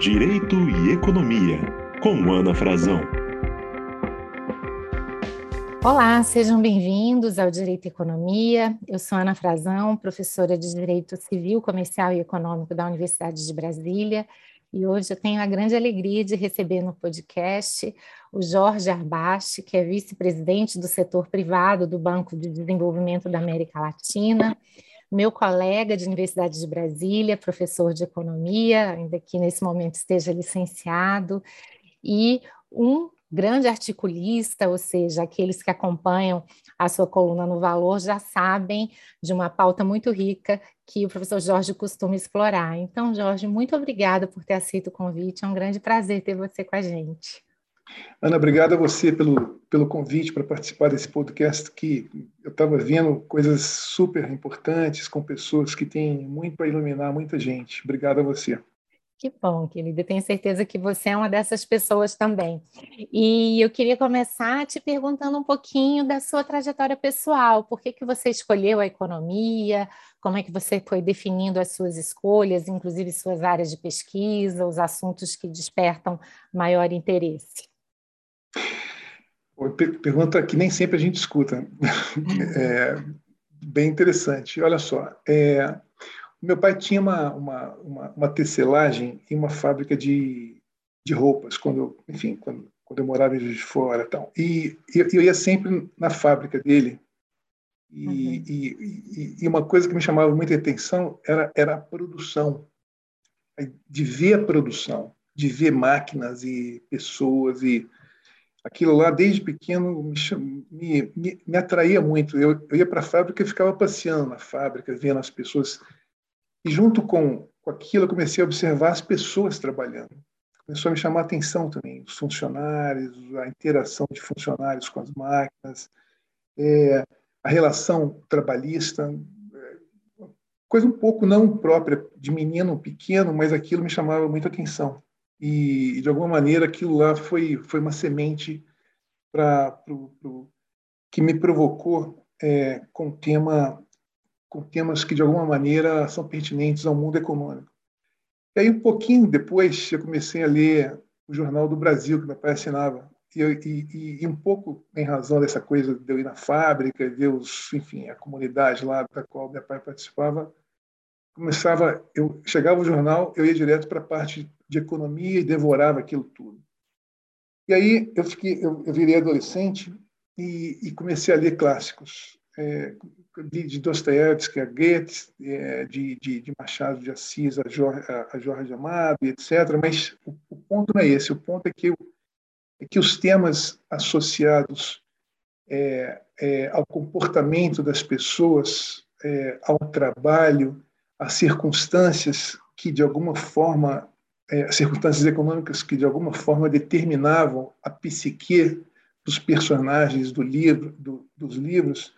Direito e Economia, com Ana Frazão. Olá, sejam bem-vindos ao Direito e Economia. Eu sou Ana Frazão, professora de Direito Civil, Comercial e Econômico da Universidade de Brasília, e hoje eu tenho a grande alegria de receber no podcast o Jorge Arbache, que é vice-presidente do setor privado do Banco de Desenvolvimento da América Latina, meu colega de Universidade de Brasília, professor de economia, ainda que nesse momento esteja licenciado, e um grande articulista, ou seja, aqueles que acompanham a sua coluna no Valor já sabem de uma pauta muito rica que o professor Jorge costuma explorar. Então, Jorge, muito obrigada por ter aceito o convite, é um grande prazer ter você com a gente. Ana, obrigado a você pelo, pelo convite para participar desse podcast que eu estava vendo coisas super importantes com pessoas que têm muito para iluminar muita gente. Obrigado a você. Que bom, querida. Tenho certeza que você é uma dessas pessoas também. E eu queria começar te perguntando um pouquinho da sua trajetória pessoal. Por que, que você escolheu a economia? Como é que você foi definindo as suas escolhas, inclusive suas áreas de pesquisa, os assuntos que despertam maior interesse? Pergunta que nem sempre a gente escuta. É bem interessante. Olha só, é, meu pai tinha uma, uma, uma, uma tecelagem em uma fábrica de, de roupas, quando enfim, quando, quando eu morava em Juiz de Fora. Tal. E eu, eu ia sempre na fábrica dele. E, uhum. e, e, uma coisa que me chamava muita atenção era, era a produção, de ver a produção, de ver máquinas e pessoas e aquilo lá desde pequeno me, me, me, atraía muito. Eu, eu ia para a fábrica e ficava passeando na fábrica, vendo as pessoas e junto com, com aquilo, eu comecei a observar as pessoas trabalhando. Começou a me chamar a atenção também, os funcionários, a interação de funcionários com as máquinas, é, a relação trabalhista, é, coisa um pouco não própria de menino pequeno, mas aquilo me chamava muita atenção. E, de alguma maneira, aquilo lá foi, foi uma semente para que me provocou é, com tema com temas que, de alguma maneira, são pertinentes ao mundo econômico. E aí, um pouquinho depois, eu comecei a ler o Jornal do Brasil, que meu pai assinava. E, e, e, um pouco em razão dessa coisa de eu ir na fábrica, ver os, enfim, a comunidade lá da qual meu pai participava, começava, eu chegava o jornal, eu ia direto para a parte de economia e devorava aquilo tudo. E aí eu fiquei, eu, eu virei adolescente e, e, comecei a ler clássicos. É, de, de Dostoiévski a Goethe, é, de, de, de, Machado de Assis a Jorge, a Jorge Amado, etc. Mas o, o, ponto não é esse. O ponto é que, é que os temas associados é, é, ao comportamento das pessoas, é, ao trabalho, às circunstâncias que de alguma forma, é, as circunstâncias econômicas que de alguma forma determinavam a psique dos personagens do livro, do, dos livros,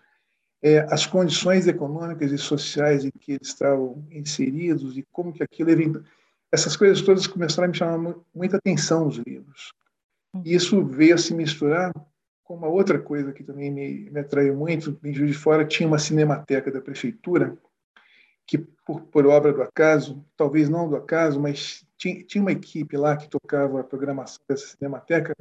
é, as condições econômicas e sociais em que eles estavam inseridos e como que aquilo era... Essas coisas todas começaram a me chamar muita atenção nos livros. E isso veio a se misturar com uma outra coisa que também me, me atraiu muito. Em Juiz de Fora tinha uma cinemateca da prefeitura que, por, por obra do acaso, talvez não do acaso, mas tinha, tinha uma equipe lá que tocava a programação dessa cinemateca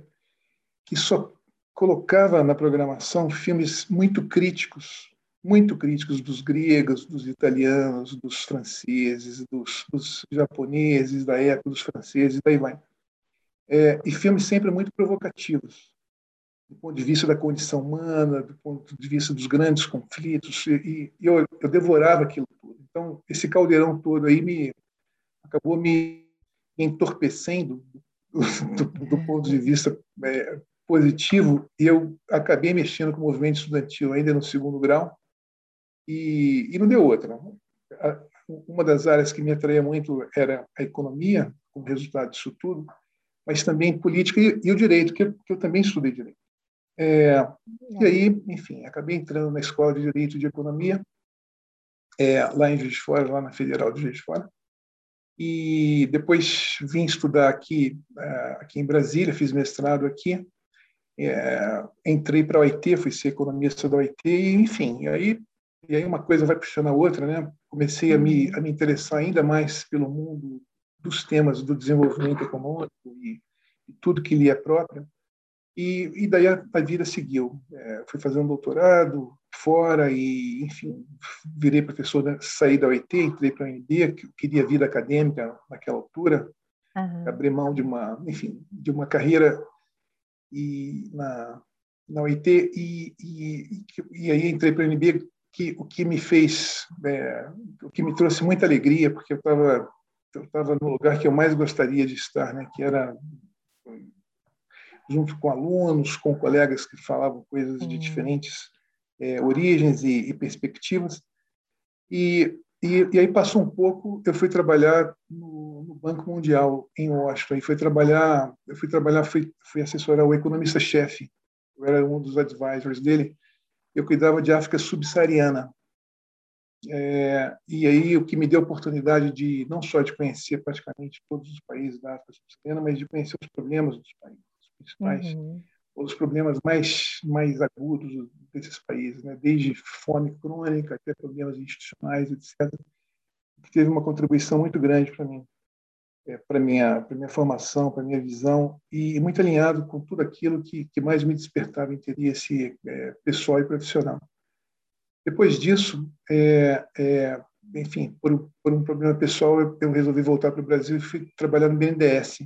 que só colocava na programação filmes muito críticos muito críticos dos gregos, dos italianos, dos franceses, dos, dos japoneses da época, dos franceses, daí vai. É, e filmes sempre muito provocativos, do ponto de vista da condição humana, do ponto de vista dos grandes conflitos, e, e eu, eu, devorava aquilo tudo. Então, esse caldeirão todo aí me acabou me entorpecendo do, do, do ponto de vista é, positivo, e eu acabei mexendo com o movimento estudantil ainda no segundo grau, e, e não deu outra. Uma das áreas que me atraía muito era a economia, como resultado disso tudo, mas também política e, e o direito, que eu, que eu, também estudei direito. É, e aí, enfim, acabei entrando na escola de direito e de economia, é, lá em Juiz de Fora, lá na Federal de Juiz de Fora. E depois vim estudar aqui, é, aqui em Brasília, fiz mestrado aqui, é, entrei para a OIT, fui ser economista da OIT, e, enfim, aí e aí uma coisa vai puxando a outra, né? Comecei a me, uhum. a me interessar ainda mais pelo mundo dos temas do desenvolvimento econômico e, e tudo que lhe é próprio. E, e daí a, a, vida seguiu. É, fui fazer um doutorado fora e, enfim, virei professor, né? saí da UIT, entrei para a UNB, que queria vida acadêmica naquela altura, uhum. abri mão de uma, enfim, de uma carreira e na, na UIT e, e, e aí entrei para a UNB, que o que me fez, é, o que me trouxe muita alegria, porque eu estava eu estava no lugar que eu mais gostaria de estar, né, que era junto com alunos, com colegas que falavam coisas de diferentes é, origens e, e perspectivas. E, e, e, aí passou um pouco, eu fui trabalhar no, no, Banco Mundial em Washington. E fui trabalhar, eu fui trabalhar, fui, fui assessorar o economista-chefe. Eu era um dos advisors dele. Eu cuidava de África subsaariana. É, e aí o que me deu a oportunidade de não só de conhecer praticamente todos os países da África subsaariana, mas de conhecer os problemas dos países principais, uhum. os problemas mais mais agudos desses países, né? desde fome crônica até problemas institucionais, etc. Que teve uma contribuição muito grande para mim, é, para minha para minha formação, para minha visão e muito alinhado com tudo aquilo que que mais me despertava interesse é, pessoal e profissional. Depois disso, é, é, enfim, por, por, um problema pessoal, eu, eu resolvi voltar para o Brasil e fui trabalhar no BNDES,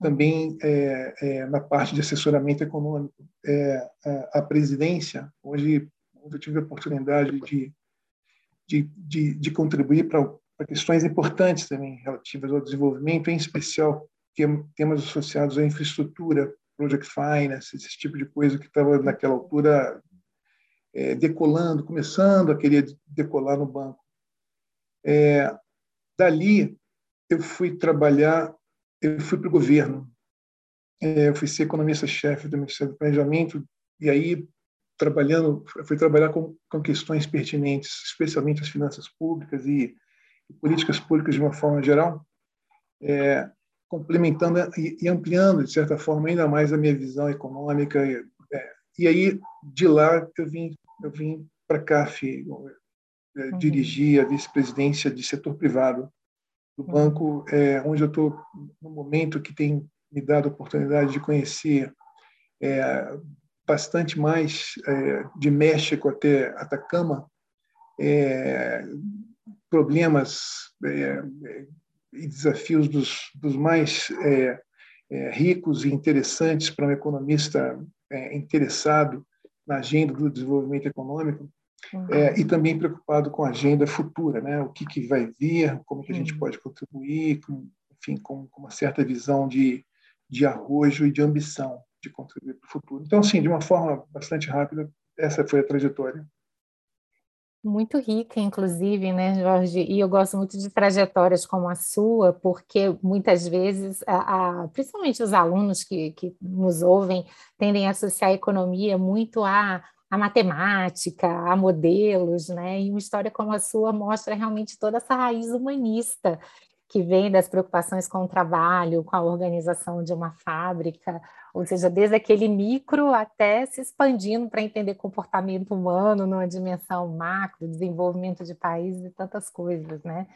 também é, é, na parte de assessoramento econômico. É, a presidência, hoje, eu tive a oportunidade de, de, de, de contribuir para, questões importantes também relativas ao desenvolvimento, em especial temas associados à infraestrutura, project finance, esse tipo de coisa que estava naquela altura é, decolando, começando a querer decolar no banco. É, dali, eu fui trabalhar eu fui para o governo. É, eu fui ser economista-chefe do Ministério do Planejamento e aí trabalhando, fui trabalhar com, com questões pertinentes, especialmente as finanças públicas e, e políticas públicas de uma forma geral, é, complementando e, e, ampliando de certa forma ainda mais a minha visão econômica. E, é, e aí de lá eu vim, eu vim para a CAF, é, uhum. dirigir a vice-presidência de setor privado do banco, é, onde eu estou no momento que tem me dado a oportunidade de conhecer é, bastante mais é, de México até Atacama, é, problemas é, e desafios dos, dos mais é, ricos e interessantes para um economista interessado na agenda do desenvolvimento econômico, Uhum. É, e também preocupado com a agenda futura, né? o que, que vai vir, como que a gente uhum. pode contribuir, com, enfim, com, com, uma certa visão de, de arrojo e de ambição de contribuir para o futuro. Então, assim, de uma forma bastante rápida, essa foi a trajetória. Muito rica, inclusive, né, Jorge? E eu gosto muito de trajetórias como a sua, porque muitas vezes, a, a, principalmente os alunos que, que nos ouvem, tendem a associar a economia muito a a matemática, a modelos, né? E uma história como a sua mostra realmente toda essa raiz humanista que vem das preocupações com o trabalho, com a organização de uma fábrica, ou seja, desde aquele micro até se expandindo para entender comportamento humano numa dimensão macro, desenvolvimento de países e tantas coisas, né?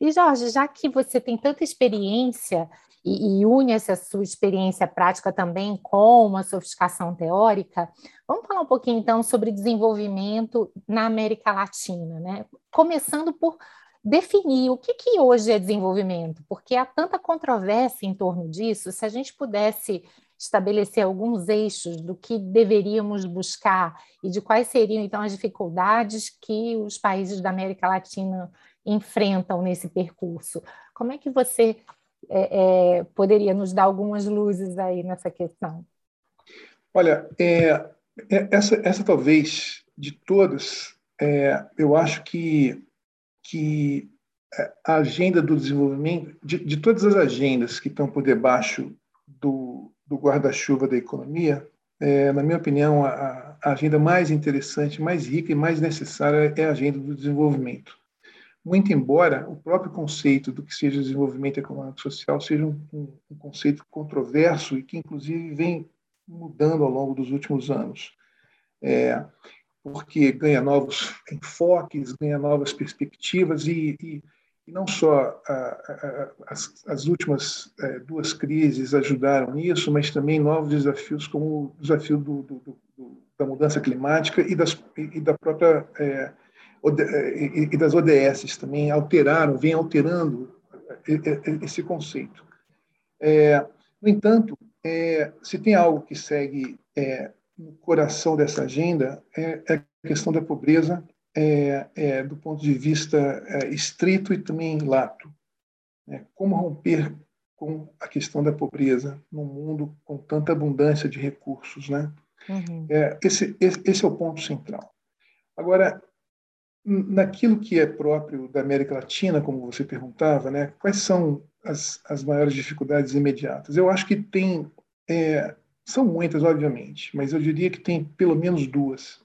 E Jorge, já que você tem tanta experiência e, e une essa sua experiência prática também com uma sofisticação teórica, vamos falar um pouquinho então sobre desenvolvimento na América Latina, né? Começando por definir o que, que hoje é desenvolvimento, porque há tanta controvérsia em torno disso. Se a gente pudesse estabelecer alguns eixos do que deveríamos buscar e de quais seriam então as dificuldades que os países da América Latina enfrentam nesse percurso. Como é que você é, é, poderia nos dar algumas luzes aí nessa questão? Olha, é, é essa, essa talvez de todas, é, eu acho que, que a agenda do desenvolvimento, de, de todas as agendas que estão por debaixo do, do guarda-chuva da economia, é, na minha opinião, a, a, agenda mais interessante, mais rica e mais necessária é a agenda do desenvolvimento muito embora o próprio conceito do que seja desenvolvimento econômico social seja um, um, um, conceito controverso e que, inclusive, vem mudando ao longo dos últimos anos, é, porque ganha novos enfoques, ganha novas perspectivas e, e, E não só a, a, as, as, últimas é, duas crises ajudaram nisso, mas também novos desafios, como o desafio do, do, do, da mudança climática e, das, e da própria é, e, e das ODS também alteraram, vem alterando esse conceito. É, no entanto, é, se tem algo que segue é, no coração dessa agenda é, é a questão da pobreza é, é, do ponto de vista estrito e também lato. Né? Como romper com a questão da pobreza num mundo com tanta abundância de recursos, né? Uhum. É, esse, esse, esse é o ponto central. Agora, naquilo que é próprio da América Latina, como você perguntava, né? Quais são as, as maiores dificuldades imediatas? Eu acho que tem é, são muitas, obviamente, mas eu diria que tem pelo menos duas.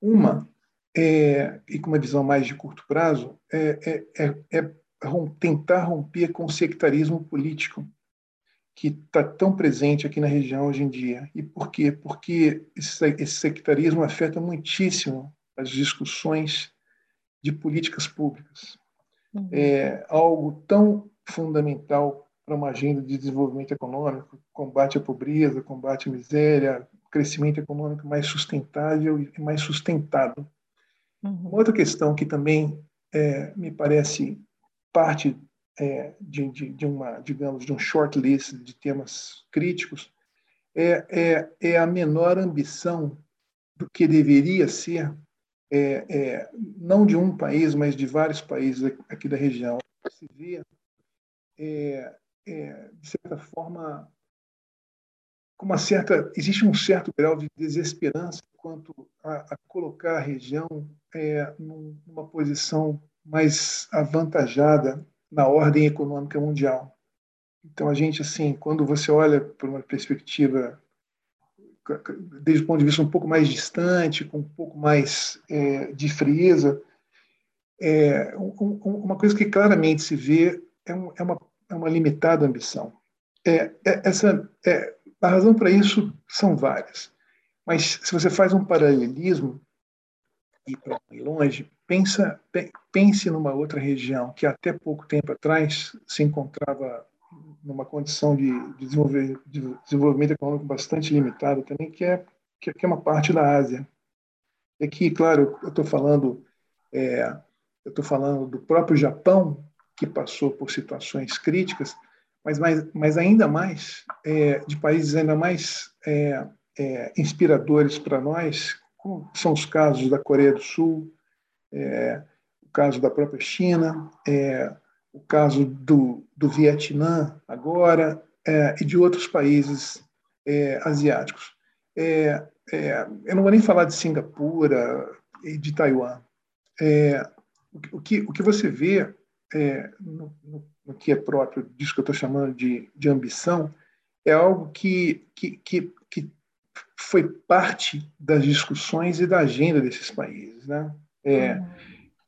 Uma, é, e com uma visão mais de curto prazo, é, é, é, é tentar romper com o sectarismo político que está tão presente aqui na região hoje em dia. E por quê? Porque esse, esse sectarismo afeta muitíssimo as discussões de políticas públicas. Uhum. É algo tão fundamental para uma agenda de desenvolvimento econômico, combate à pobreza, combate à miséria, crescimento econômico mais sustentável e mais sustentado. Uhum. Outra questão que também é, me parece parte é, de, de, de, uma, digamos, de um short list de temas críticos é, é, é a menor ambição do que deveria ser, é, é, não de um país, mas de vários países aqui da região. Se vê é, é, de certa forma, com uma certa existe um certo grau de desesperança quanto a, a colocar a região é, numa posição mais avantajada na ordem econômica mundial. Então a gente assim, quando você olha por uma perspectiva desde o ponto de vista um pouco mais distante, com um pouco mais é, de frieza, é, um, uma coisa que claramente se vê é, um, é uma é uma limitada ambição. É, é, essa, a razão para isso são várias. Mas se você faz um paralelismo e para longe, pensa, pense numa outra região que até pouco tempo atrás se encontrava numa condição de, de, desenvolvimento econômico bastante limitado também, que é, que é uma parte da Ásia. E aqui, claro, eu estou falando, é, eu estou falando do próprio Japão, que passou por situações críticas, mas, mais, mas ainda mais é, de países ainda mais é, é, inspiradores para nós, como são os casos da Coreia do Sul, é, o caso da própria China, é, o caso do, do Vietnã agora é, e de outros países asiáticos. eu não vou nem falar de Singapura e de Taiwan. o, que, o que você vê é, no, no, que é próprio disso que eu estou chamando de, de ambição, é algo que, que, que, que, foi parte das discussões e da agenda desses países. Né? É, uhum.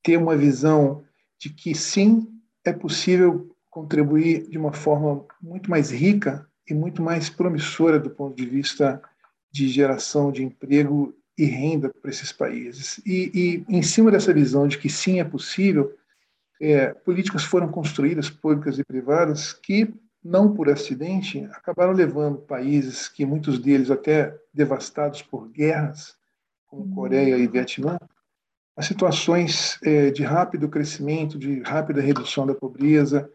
Ter uma visão de que, sim, é possível contribuir de uma forma muito mais rica e muito mais promissora do ponto de vista de geração de emprego e renda para esses países. E, e, em cima dessa visão de que sim é possível, é, políticas foram construídas, públicas e privadas, que, não por acidente, acabaram levando países que muitos deles até devastados por guerras, como. Coreia e Vietnã, a situações é, de rápido crescimento, de rápida redução da pobreza,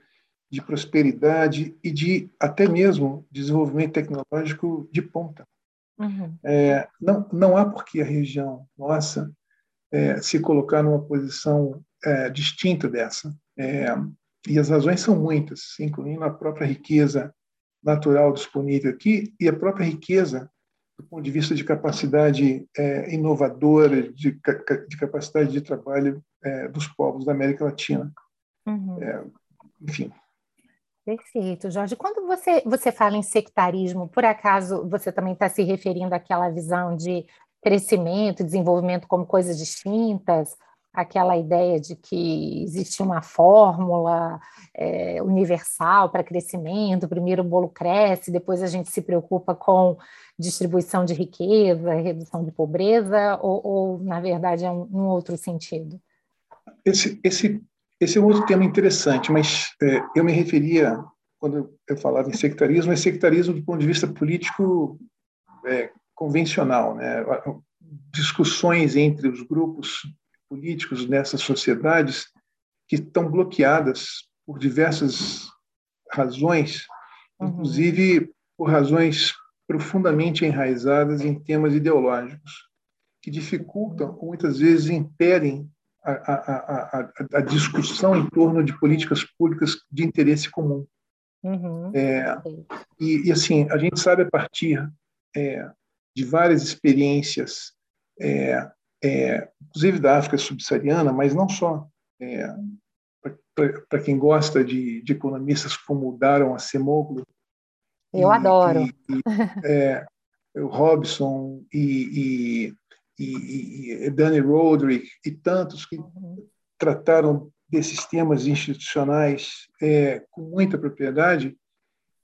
de prosperidade e de até mesmo desenvolvimento tecnológico de ponta. Uhum. É, não, não há por que a região nossa é, se colocar numa posição é, distinta dessa. É, e as razões são muitas, incluindo a própria riqueza natural disponível aqui e a própria riqueza ponto de vista de capacidade é, inovadora, de, de, capacidade de trabalho é, dos povos da América Latina. Uhum. É, enfim. Perfeito, Jorge. Quando você, você fala em sectarismo, por acaso você também está se referindo àquela visão de crescimento, desenvolvimento como coisas distintas? Aquela ideia de que existe uma fórmula é, universal para crescimento, primeiro o bolo cresce, depois a gente se preocupa com distribuição de riqueza, redução de pobreza, ou, ou na verdade é um, um outro sentido? Esse, esse, esse é um outro tema interessante, mas é, eu me referia, quando eu falava em sectarismo, é sectarismo do ponto de vista político é, convencional, né? discussões entre os grupos políticos nessas sociedades que estão bloqueadas por diversas razões, uhum. inclusive por razões profundamente enraizadas em temas ideológicos, que dificultam, ou muitas vezes impedem a, a, a, a, discussão em torno de políticas públicas de interesse comum. Uhum. É, e, e, assim, a gente sabe a partir é, de várias experiências, é, é inclusive da África subsaariana, mas não só. É, Para quem gosta de, de, economistas como Daron Acemoglu, eu e, adoro. E, e, é, o Robson e, e, Danny Roderick e tantos que trataram desses temas institucionais é, com muita propriedade,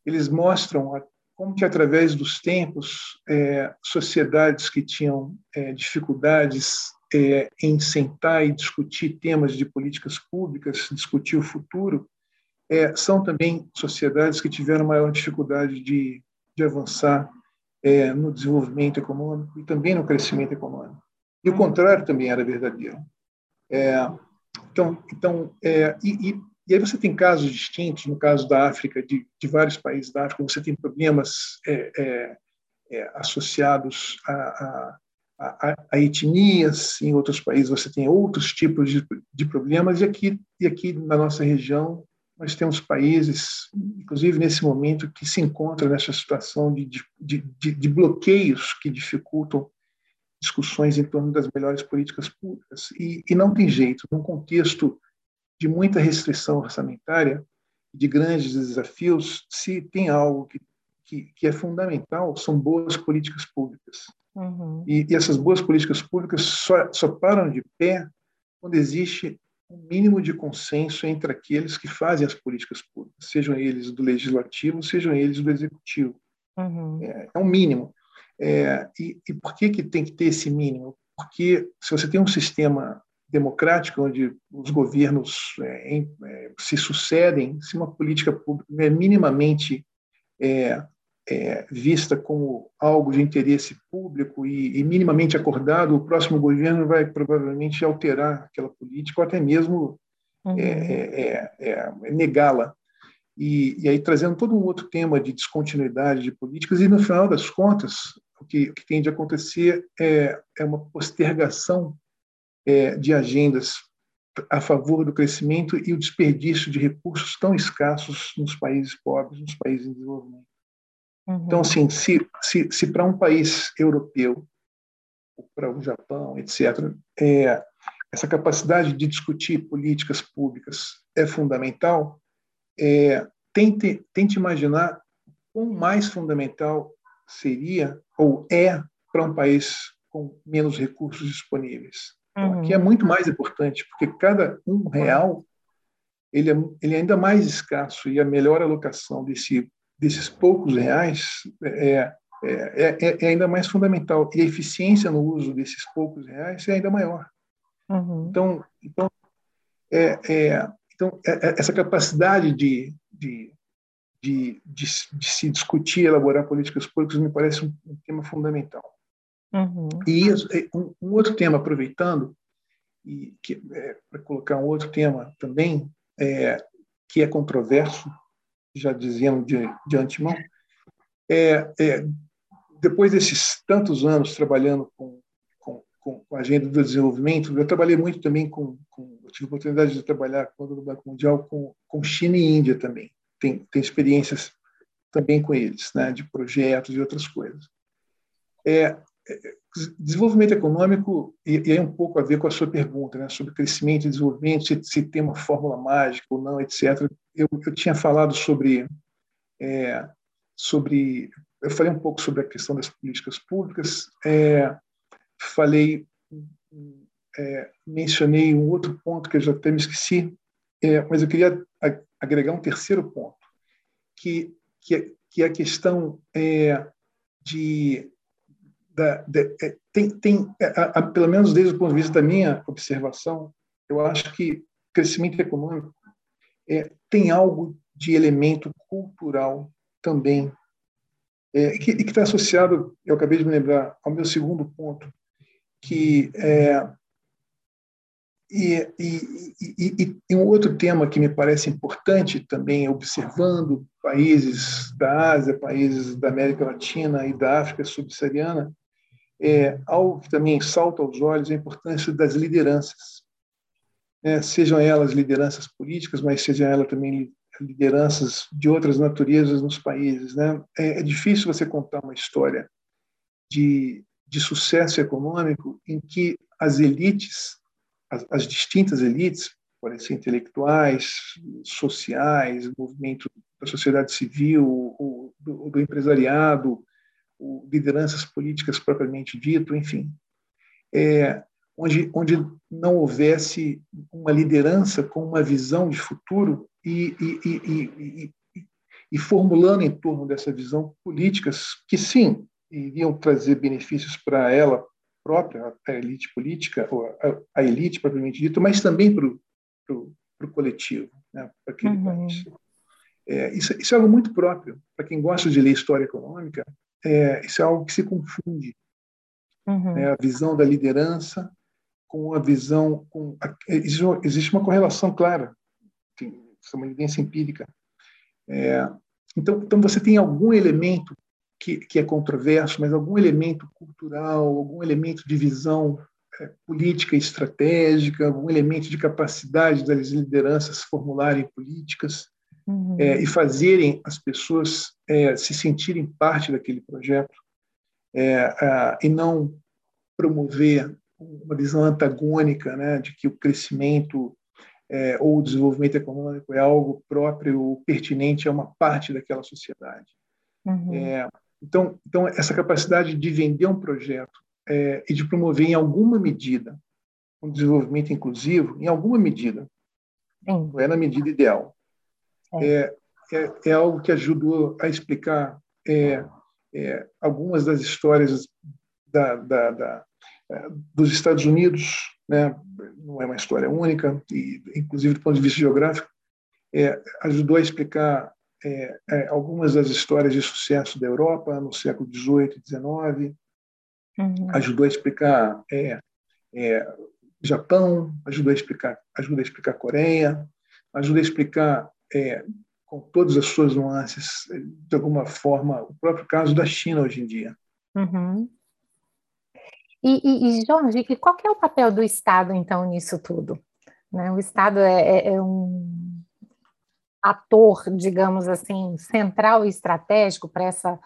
eles mostram a, como que através dos tempos é, sociedades que tinham é, dificuldades é, em sentar e discutir temas de políticas públicas, discutir o futuro, é, são também sociedades que tiveram maior dificuldade de, de avançar é, no desenvolvimento econômico e também no crescimento econômico. E o contrário também era verdadeiro. É, então, então e, e, e, aí você tem casos distintos. No caso da África, de, de vários países da África, você tem problemas é, é, é, associados a, a a, a, etnias, em outros países você tem outros tipos de, de problemas, e aqui, e aqui na nossa região nós temos países, inclusive nesse momento, que se encontram nessa situação de, de, de, de bloqueios que dificultam discussões em torno das melhores políticas públicas. E, e não tem jeito, num contexto de muita restrição orçamentária, de grandes desafios, se tem algo que, que, que é fundamental, são boas políticas públicas. Uhum. E, e, essas boas políticas públicas só, só param de pé quando existe um mínimo de consenso entre aqueles que fazem as políticas públicas, sejam eles do legislativo, sejam eles do executivo. Uhum. É, é, um mínimo. É, e, e, por que, que tem que ter esse mínimo? Porque se você tem um sistema democrático onde os governos é, em, é, se sucedem, se uma política pública é minimamente é, é, vista como algo de interesse público e, e, minimamente acordado, o próximo governo vai provavelmente alterar aquela política ou até mesmo uhum. é, é, negá-la. E, e, aí trazendo todo um outro tema de descontinuidade de políticas, e no final das contas, o que, o que tende a acontecer é, é uma postergação de agendas a favor do crescimento e o desperdício de recursos tão escassos nos países pobres, nos países em desenvolvimento. Uhum. Então, assim, se, se, se para um país europeu, para o Japão, etc., é, essa capacidade de discutir políticas públicas é fundamental, é, tente, tente imaginar quão mais fundamental seria ou é para um país com menos recursos disponíveis. Uhum. Que é muito mais importante, porque cada um real ele é, ele é ainda mais escasso e a melhor alocação desse desses poucos reais é, é, é, é, ainda mais fundamental. E a eficiência no uso desses poucos reais é ainda maior. Uhum. Então, então, é, é então é, essa capacidade de, de, de, de, de se discutir, elaborar políticas públicas, me parece um, um tema fundamental. Uhum. E um, um, outro tema, aproveitando, e para colocar um outro tema também, que é controverso, já diziam de, de antemão, é, é, depois desses tantos anos trabalhando com, com, com, a agenda do desenvolvimento, eu trabalhei muito também com, com tive a oportunidade de trabalhar com o Banco Mundial com, com China e Índia também. Tem, tem experiências também com eles, né, de projetos e outras coisas. É, é desenvolvimento econômico, e, e aí um pouco a ver com a sua pergunta, né, sobre crescimento e desenvolvimento, se, se tem uma fórmula mágica ou não, etc. Eu, eu tinha falado sobre, é, sobre, eu falei um pouco sobre a questão das políticas públicas, é, falei, é, mencionei um outro ponto que eu já até me esqueci, é, mas eu queria agregar um terceiro ponto, que, que, é, que é a questão é, de da, da, é, tem, tem a, a, pelo menos desde o ponto de vista da minha observação, eu acho que crescimento econômico é, tem algo de elemento cultural também, é, que está associado, eu acabei de me lembrar, ao meu segundo ponto, que é, e, e, e, e, um outro tema que me parece importante também, observando países da Ásia, países da América Latina e da África subsaariana, é algo que também salta aos olhos a importância das lideranças. É, sejam elas lideranças políticas, mas sejam elas também lideranças de outras naturezas nos países. Né? É, é difícil você contar uma história de, de sucesso econômico em que as elites as, as distintas elites, podem ser intelectuais, sociais, movimento da sociedade civil, o, do, do, empresariado, lideranças políticas propriamente dito, enfim, é, onde, onde não houvesse uma liderança com uma visão de futuro e, e, e, e, formulando em torno dessa visão políticas que, sim, iriam trazer benefícios para ela própria, a elite política, ou a, a elite propriamente dita, mas também para o coletivo, né, para aquele uhum. país. É, isso, isso, é algo muito próprio. Para quem gosta de ler história econômica, é, isso é algo que se confunde. Uhum. É, a visão da liderança com a visão. Com a, existe uma correlação clara, tem, isso é uma evidência empírica. É, então, então, você tem algum elemento que, que é controverso, mas algum elemento cultural, algum elemento de visão é, política estratégica, algum elemento de capacidade das lideranças formularem políticas uhum. é, e fazerem as pessoas é, se sentirem parte daquele projeto é, e não promover uma visão antagônica né, de que o crescimento é, ou o desenvolvimento econômico é algo próprio ou pertinente a uma parte daquela sociedade. Uhum. É, então, então, essa capacidade de vender um projeto e de promover em alguma medida um desenvolvimento inclusivo, em alguma medida, Sim. não é na medida ideal, é, é, é algo que ajudou a explicar é, é, algumas das histórias da, da, da, é, dos Estados Unidos, né? não é uma história única, e inclusive do ponto de vista geográfico, é, ajudou a explicar é, é, algumas das histórias de sucesso da Europa no século XVIII e XIX, uhum. ajudou a explicar é, é, Japão, ajudou a explicar, ajuda a explicar Coreia, ajuda a explicar é, com todas as suas nuances, de alguma forma, o próprio caso da China hoje em dia. Uhum. E, e, e, Jorge, qual é o papel do Estado, então, nisso tudo? Né? O Estado é, é, é um ator, digamos assim, central e estratégico para essa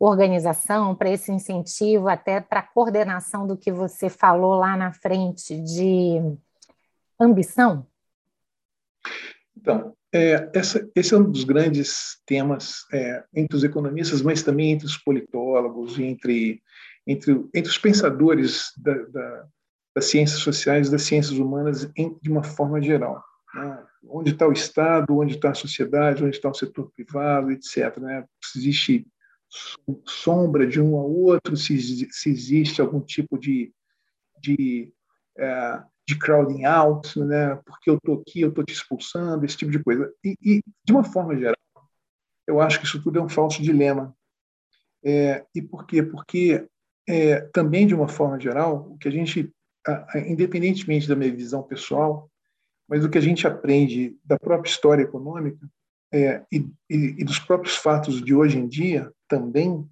organização, para esse incentivo, até para a coordenação do que você falou lá na frente de ambição? Então, é, essa, esse é um dos grandes temas é, entre os economistas, mas também entre os politólogos, entre, entre, entre os pensadores da, da, das ciências sociais, das ciências humanas, em, de uma forma geral. Né? onde está o Estado, onde está a sociedade, onde está o setor privado, etc. Né? Se existe sombra de um ao outro, se, se existe algum tipo de, de, é, de crowding out, né? porque eu estou aqui, eu estou te expulsando, esse tipo de coisa. E, e, de uma forma geral, eu acho que isso tudo é um falso dilema. É, e por quê? Porque é, também, de uma forma geral, o que a gente, independentemente da minha visão pessoal, mas o que a gente aprende da própria história econômica é, e, e, e, dos próprios fatos de hoje em dia também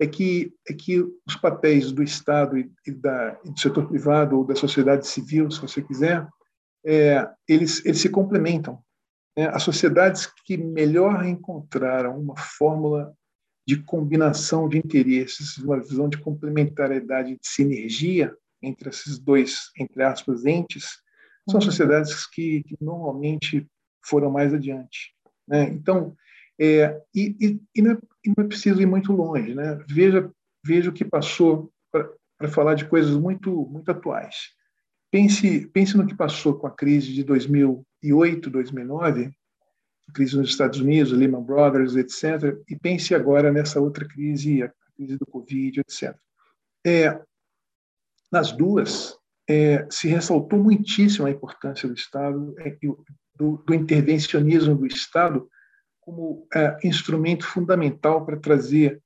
é que é que os papéis do Estado e, e da, do setor privado ou da sociedade civil, se você quiser, é, eles, eles se complementam. Né? As sociedades que melhor encontraram uma fórmula de combinação de interesses, uma visão de complementariedade, de sinergia entre esses dois, entre aspas, entes, são sociedades que, que normalmente foram mais adiante. Né? Então, é, e, e, e, não é, e, não é, preciso ir muito longe. Né? Veja, veja o que passou para falar de coisas muito, muito atuais. Pense, pense no que passou com a crise de 2008, 2009, a crise nos Estados Unidos, Lehman Brothers, etc. E pense agora nessa outra crise, a crise do Covid, etc. É, nas duas, é, se ressaltou muitíssimo a importância do Estado, é, do, do, intervencionismo do Estado como é, instrumento fundamental para trazer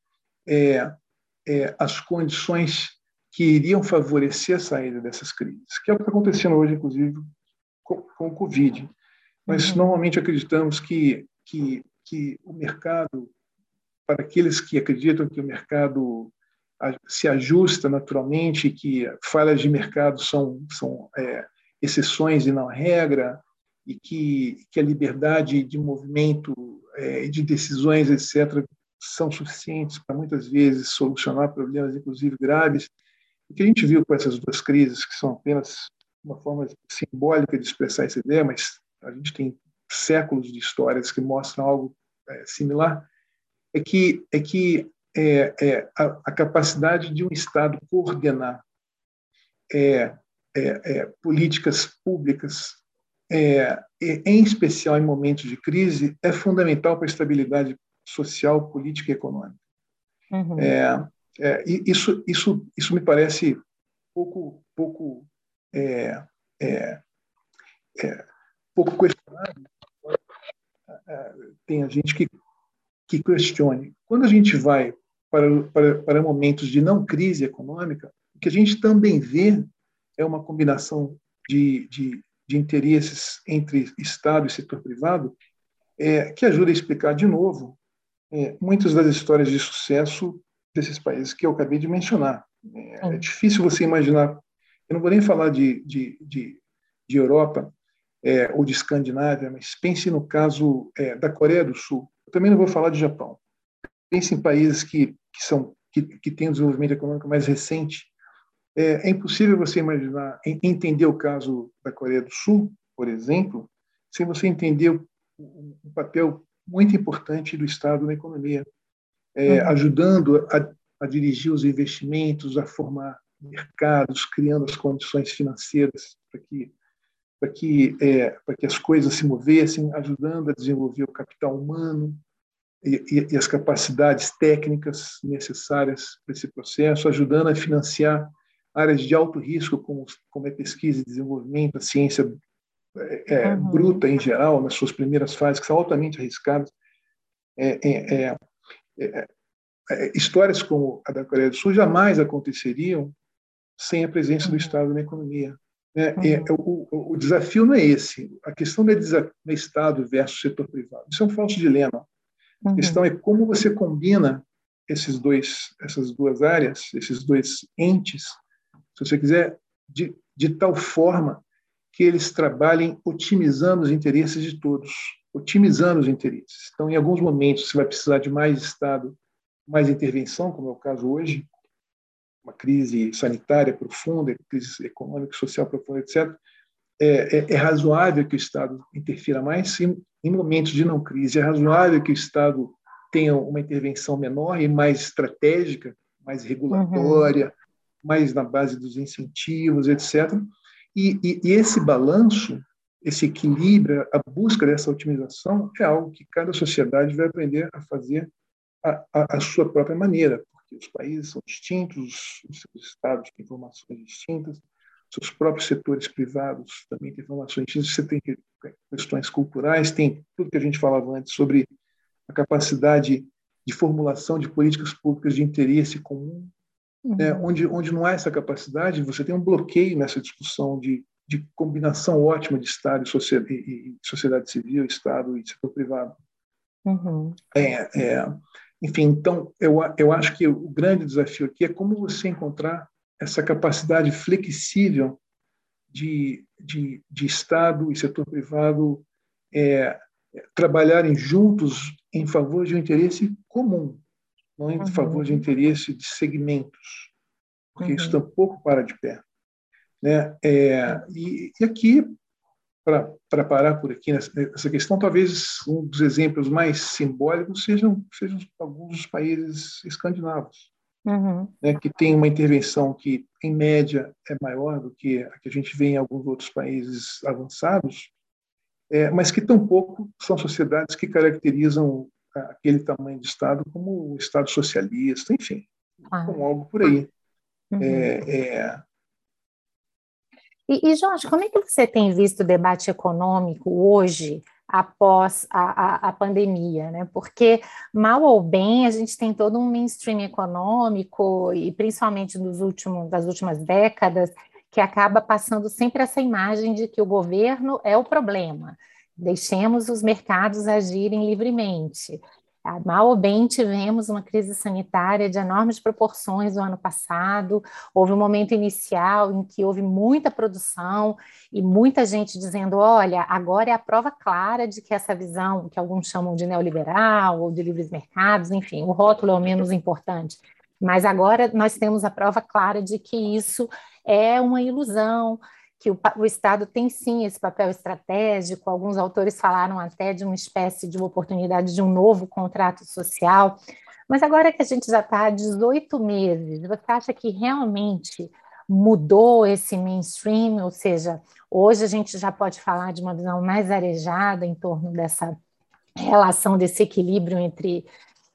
é, é, as condições que iriam favorecer a saída dessas crises, que é o que está acontecendo hoje, inclusive, com, com o Covid. Mas uhum. normalmente acreditamos que, que, que o mercado, para aqueles que acreditam que o mercado se ajusta naturalmente, que falhas de mercado são, são é, exceções e não regra, e que, que a liberdade de movimento é, de decisões, etc., são suficientes para muitas vezes solucionar problemas, inclusive graves. O que a gente viu com essas duas crises, que são apenas uma forma simbólica de expressar essa ideia, mas a gente tem séculos de histórias que mostram algo é, similar, é que é que é, é a, a, capacidade de um Estado coordenar é, é, é em especial em momentos de crise, é fundamental para a estabilidade social, política e econômica. Uhum. É, é, isso, isso, isso me parece pouco, pouco, é, é, é pouco questionável. É, tem a gente que, que questione. Quando a gente vai para, para, para momentos de não crise econômica, o que a gente também vê é uma combinação de, de, de interesses entre Estado e setor privado é, que ajuda a explicar de novo é, muitas das histórias de sucesso desses países que eu acabei de mencionar. É, é difícil você imaginar. Eu não vou nem falar de, de, de, de Europa é, ou de Escandinávia, mas pense no caso é, da Coreia do Sul. Eu também não vou falar de Japão. Pense em países que, que são que, que têm um desenvolvimento econômico mais recente. É, é impossível você imaginar, entender o caso da Coreia do Sul, por exemplo, sem você entender o, o papel muito importante do Estado na economia, é, uhum. ajudando a, a, dirigir os investimentos, a formar mercados, criando as condições financeiras para que para que é, para que as coisas se movessem, ajudando a desenvolver o capital humano e, e, e as capacidades técnicas necessárias para esse processo, ajudando a financiar áreas de alto risco como como é pesquisa e desenvolvimento, a ciência é, é, uhum. bruta em geral, nas suas primeiras fases, que são altamente arriscadas. É, é, é, é, histórias como a da Coreia do Sul jamais aconteceriam sem a presença do uhum. Estado na economia. Né? Uhum. O, o, desafio não é esse. A questão não é, Estado versus setor privado. Isso é um falso dilema. A uhum. questão é como você combina esses dois, essas duas áreas, esses dois entes, se você quiser, de, de tal forma que eles trabalhem otimizando os interesses de todos, otimizando os interesses. Então, em alguns momentos, você vai precisar de mais Estado, mais intervenção, como é o caso hoje, uma crise sanitária profunda, crise econômica, social profunda, etc. É, é, é razoável que o Estado interfira mais em, momentos de não crise. É razoável que o Estado tenha uma intervenção menor e mais estratégica, mais regulatória, uhum. Mais na base dos incentivos, etc e, e, e esse balanço, esse equilíbrio, a busca dessa otimização é algo que cada sociedade vai aprender a fazer a, a, a sua própria maneira, porque os países são distintos, os seus estados têm formações distintas, seus próprios setores privados também têm formações distintas, você tem questões culturais, tem tudo que a gente falava antes sobre a capacidade de formulação de políticas públicas de interesse comum Uhum. É, onde, onde não há essa capacidade, você tem um bloqueio nessa discussão de, de combinação ótima de Estado e sociedade, e sociedade civil, Estado e setor privado. Uhum. É, é, enfim, então, eu, eu acho que o grande desafio aqui é como você encontrar essa capacidade flexível de, de, de Estado e setor privado é, trabalharem juntos em favor de um interesse comum, não em uhum. favor de interesse de segmentos, porque uhum. isso tampouco para de pé. Né? É, e, e, aqui, para parar por aqui nessa questão, talvez um dos exemplos mais simbólicos sejam, sejam alguns dos países escandinavos, uhum. né, que tem uma intervenção que, em média, é maior do que a que a gente vê em alguns outros países avançados, é, mas que tampouco são sociedades que caracterizam aquele tamanho de Estado como o Estado socialista, enfim, ah. como algo por aí. Uhum. É, é, E, e, Jorge, como é que você tem visto o debate econômico hoje, após a, a, a, pandemia? Né? Porque, mal ou bem, a gente tem todo um mainstream econômico, e principalmente nos últimos, das últimas décadas, que acaba passando sempre essa imagem de que o governo é o problema. Deixemos os mercados agirem livremente. Mal ou bem tivemos uma crise sanitária de enormes proporções no ano passado. Houve um momento inicial em que houve muita produção e muita gente dizendo: olha, agora é a prova clara de que essa visão, que alguns chamam de neoliberal ou de livres mercados, enfim, o rótulo é o menos importante. Mas agora nós temos a prova clara de que isso é uma ilusão, que o, o, Estado tem sim esse papel estratégico, alguns autores falaram até de uma espécie de uma oportunidade de um novo contrato social, mas agora que a gente já está há 18 meses, você acha que realmente mudou esse mainstream, ou seja, hoje a gente já pode falar de uma visão mais arejada em torno dessa relação, desse equilíbrio entre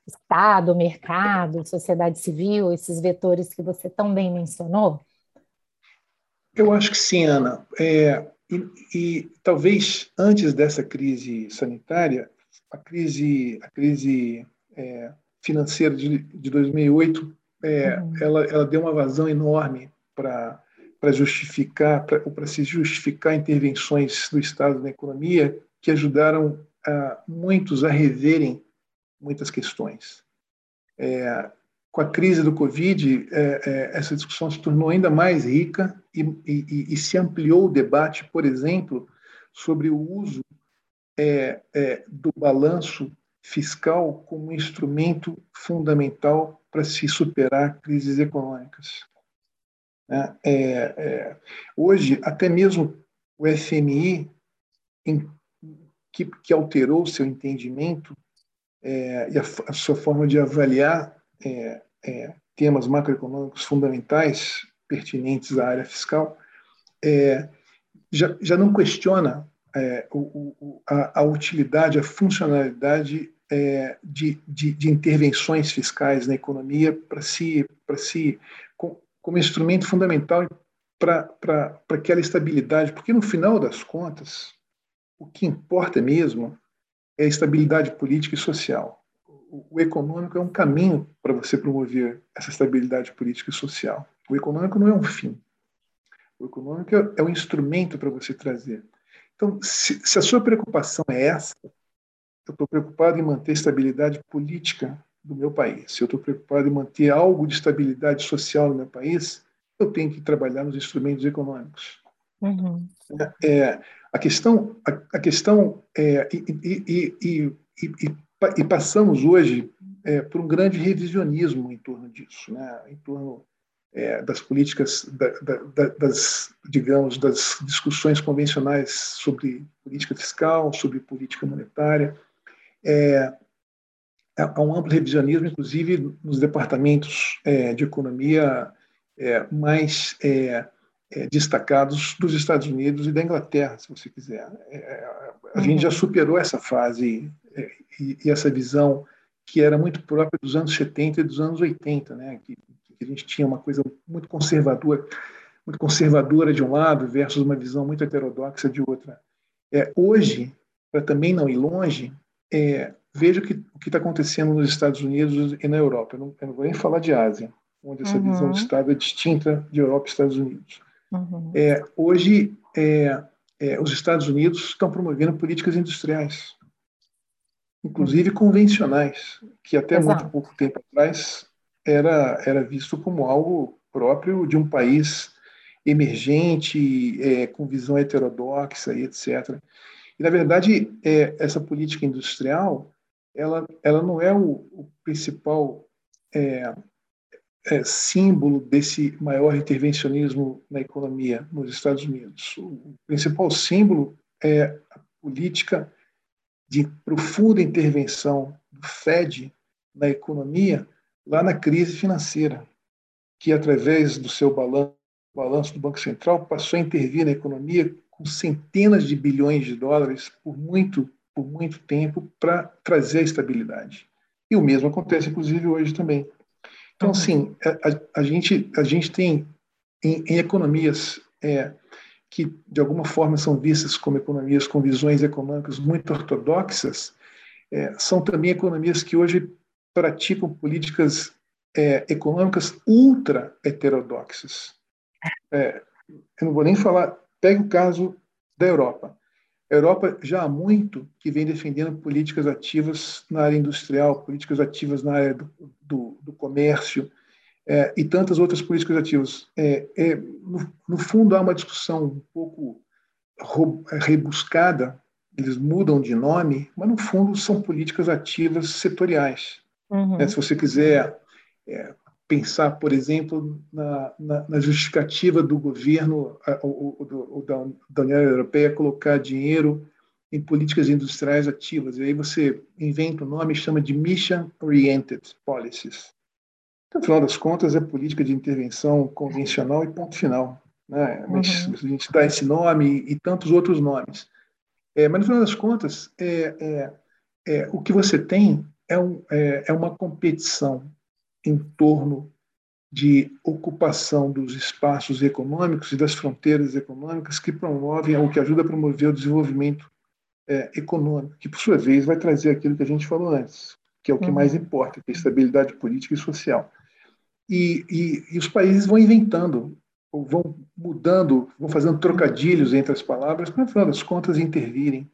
Estado, mercado, sociedade civil, esses vetores que você tão bem mencionou? Eu acho que sim, Ana. É, e, e, talvez antes dessa crise sanitária, a crise, a crise é, financeira de, de 2008, é, uhum. ela, ela deu uma vazão enorme para para justificar, para se justificar intervenções do Estado na economia que ajudaram a, muitos a reverem muitas questões. É, com a crise do Covid, é, é, essa discussão se tornou ainda mais rica e, e, e, se ampliou o debate, por exemplo, sobre o uso é, é do balanço fiscal como instrumento fundamental para se superar crises econômicas. Né? É, é, hoje, até mesmo o FMI, em, que, que, alterou seu entendimento e a, a sua forma de avaliar é, é, temas macroeconômicos fundamentais pertinentes à área fiscal, é, já, já não questiona é, o, o, a, a, utilidade, a funcionalidade é, de, de, de, intervenções fiscais na economia para para si com, como instrumento fundamental para aquela estabilidade, porque no final das contas, o que importa mesmo é a estabilidade política e social o econômico é um caminho para você promover essa estabilidade política e social. O econômico não é um fim. O econômico é um instrumento para você trazer. Então, se, se a sua preocupação é essa, eu estou preocupado em manter a estabilidade política do meu país. Se eu estou preocupado em manter algo de estabilidade social no meu país, eu tenho que trabalhar nos instrumentos econômicos. Uhum. É, a questão, a, a questão é, e, e, e, e e passamos hoje é, por um grande revisionismo em torno disso, né? em torno é, das políticas, da, da, das, digamos, das discussões convencionais sobre política fiscal, sobre política monetária. É, há um amplo revisionismo, inclusive nos departamentos é, de economia é, mais é, destacados dos Estados Unidos e da Inglaterra, se você quiser. a gente já uhum. superou essa fase e, e, essa visão que era muito própria dos anos 70 e dos anos 80, né? que, que a gente tinha uma coisa muito conservadora, muito conservadora de um lado versus uma visão muito heterodoxa de outra. É, hoje, para também não ir longe, é, veja o que está acontecendo nos Estados Unidos e na Europa. Eu não, eu não, vou nem falar de Ásia, onde essa uhum. visão de Estado é distinta de Europa e Estados Unidos. Uhum. É, hoje, é, é, os Estados Unidos estão promovendo políticas industriais inclusive convencionais, que até Exato. muito pouco tempo atrás era, era visto como algo próprio de um país emergente, é, com visão heterodoxa e etc. E, na verdade, é, essa política industrial ela, ela não é o, o principal é, é, símbolo desse maior intervencionismo na economia nos Estados Unidos. O principal símbolo é a política de profunda intervenção do Fed na economia lá na crise financeira, que através do seu balanço, balanço do Banco Central passou a intervir na economia com centenas de bilhões de dólares por muito por muito tempo para trazer a estabilidade. E o mesmo acontece, inclusive, hoje também. Então, uhum. assim, a, a, gente, a gente tem em, em economias é, que de alguma forma são vistas como economias com visões econômicas muito ortodoxas, é, são também economias que hoje praticam políticas é, econômicas ultra heterodoxas. É, eu não vou nem falar, pegue o caso da Europa. A Europa já há muito que vem defendendo políticas ativas na área industrial, políticas ativas na área do, do, do comércio é, e tantas outras políticas ativas. É, é, no, no, fundo, há uma discussão um pouco rebuscada, eles mudam de nome, mas no fundo são políticas ativas setoriais. Uhum. É, se você quiser é, pensar, por exemplo, na, na, na justificativa do governo o, o, da, da União Europeia colocar dinheiro em políticas industriais ativas. E aí você inventa o um nome e chama de Mission Oriented Policies. No final das contas, é política de intervenção convencional e ponto final. Né? Mas uhum. a gente dá esse nome e tantos outros nomes. É, mas, no final das contas, é, é, é o que você tem é, um, é, é uma competição em torno de ocupação dos espaços econômicos e das fronteiras econômicas que promovem ou que ajuda a promover o desenvolvimento econômico, que por sua vez vai trazer aquilo que a gente falou antes, que é o que uhum. mais importa, que é a estabilidade política e social. E, e, e os países vão inventando, vão mudando, vão fazendo trocadilhos entre as palavras, para, no final das contas, intervirem.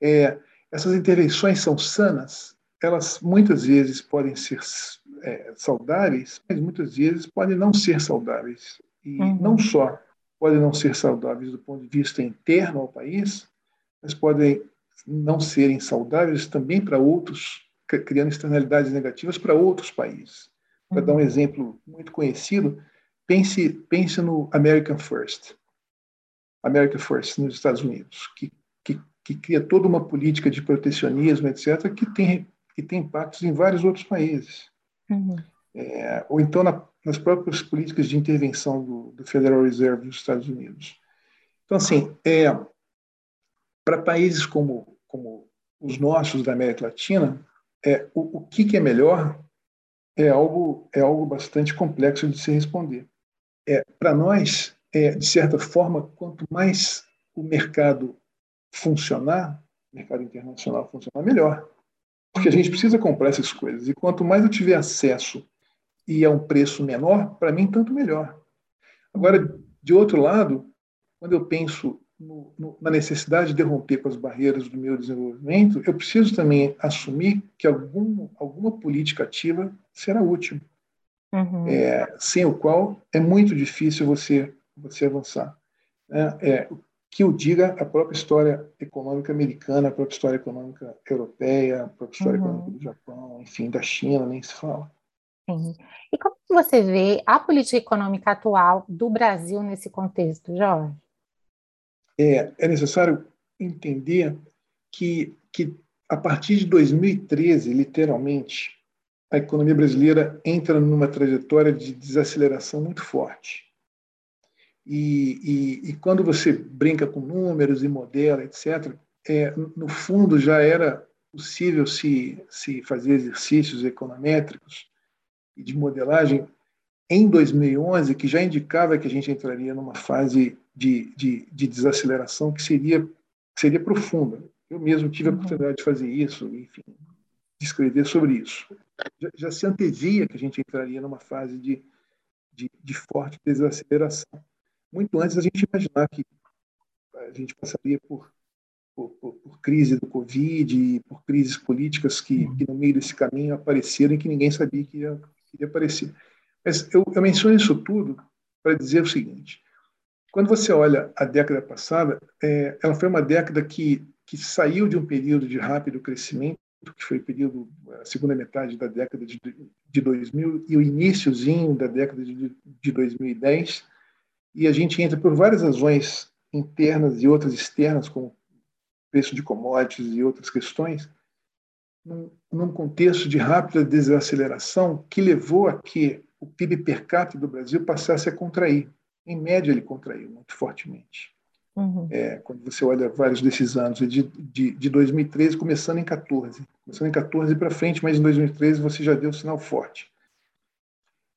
É, essas intervenções são sanas, elas muitas vezes podem ser é, saudáveis, mas muitas vezes podem não ser saudáveis. E uhum. não só podem não ser saudáveis do ponto de vista interno ao país, mas podem não serem saudáveis também para outros, criando externalidades negativas para outros países. Para dar um exemplo muito conhecido, pense, pense no American First. America First nos Estados Unidos, que, que, que cria toda uma política de protecionismo, etc., que tem, que tem impactos em vários outros países. Uhum. É, ou então na, nas próprias políticas de intervenção do, do, Federal Reserve dos Estados Unidos. Então, assim, é, para países como, como os nossos da América Latina, é, o, o que, que, é melhor é algo, é algo bastante complexo de se responder. É, para nós, é, de certa forma, quanto mais o mercado funcionar, o mercado internacional funcionar, melhor. Porque a gente precisa comprar essas coisas. E quanto mais eu tiver acesso e a um preço menor, para mim, tanto melhor. Agora, de outro lado, quando eu penso no, no, na necessidade de romper com as barreiras do meu desenvolvimento, eu preciso também assumir que algum, alguma política ativa será útil, uhum. é, sem o qual é muito difícil você, você avançar. É, é, que o diga a própria história econômica americana, a própria história econômica europeia, a própria história uhum. econômica do Japão, enfim, da China, nem se fala. Sim. E como você vê a política econômica atual do Brasil nesse contexto, Jorge? É, é necessário entender que, que a partir de 2013, literalmente, a economia brasileira entra numa trajetória de desaceleração muito forte. E, e, e, quando você brinca com números e modela, etc., é, no fundo já era possível se, se fazer exercícios econométricos e de modelagem em 2011, que já indicava que a gente entraria numa fase de, de, de desaceleração que seria, que seria profunda. Eu mesmo tive a uhum. oportunidade de fazer isso, enfim, de escrever sobre isso. Já, já se antevia que a gente entraria numa fase de, de, de forte desaceleração muito antes da gente imaginar que a gente passaria por, por, por, por crise do Covid, por crises políticas que, que, no meio desse caminho apareceram e que ninguém sabia que ia, que ia aparecer. Mas eu, eu menciono isso tudo para dizer o seguinte: quando você olha a década passada, é, ela foi uma década que, que saiu de um período de rápido crescimento, que foi o período, a segunda metade da década de, de 2000 e o iníciozinho da década de, de 2010, e a gente entra por várias razões internas e outras externas, como preço de commodities e outras questões, num, num contexto de rápida desaceleração que levou a que o PIB per capita do Brasil passasse a contrair. Em média, ele contraiu muito fortemente. Uhum. É, quando você olha vários desses anos, de, de, de 2013 começando em 14, começando em 14 para frente, mas em 2013 você já deu um sinal forte.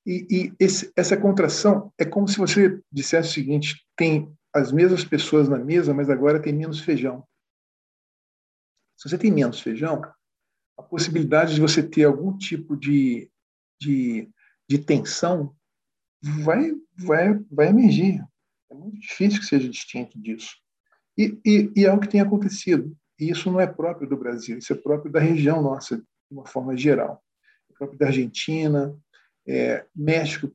E, e esse, essa contração é como se você dissesse o seguinte: tem as mesmas pessoas na mesa, mas agora tem menos feijão. Se você tem menos feijão, a possibilidade de você ter algum tipo de, de, de tensão vai, vai, vai emergir. É muito difícil que seja distinto disso. E, e, e, é o que tem acontecido. E isso não é próprio do Brasil, isso é próprio da região nossa, de uma forma geral. É próprio da Argentina, é, México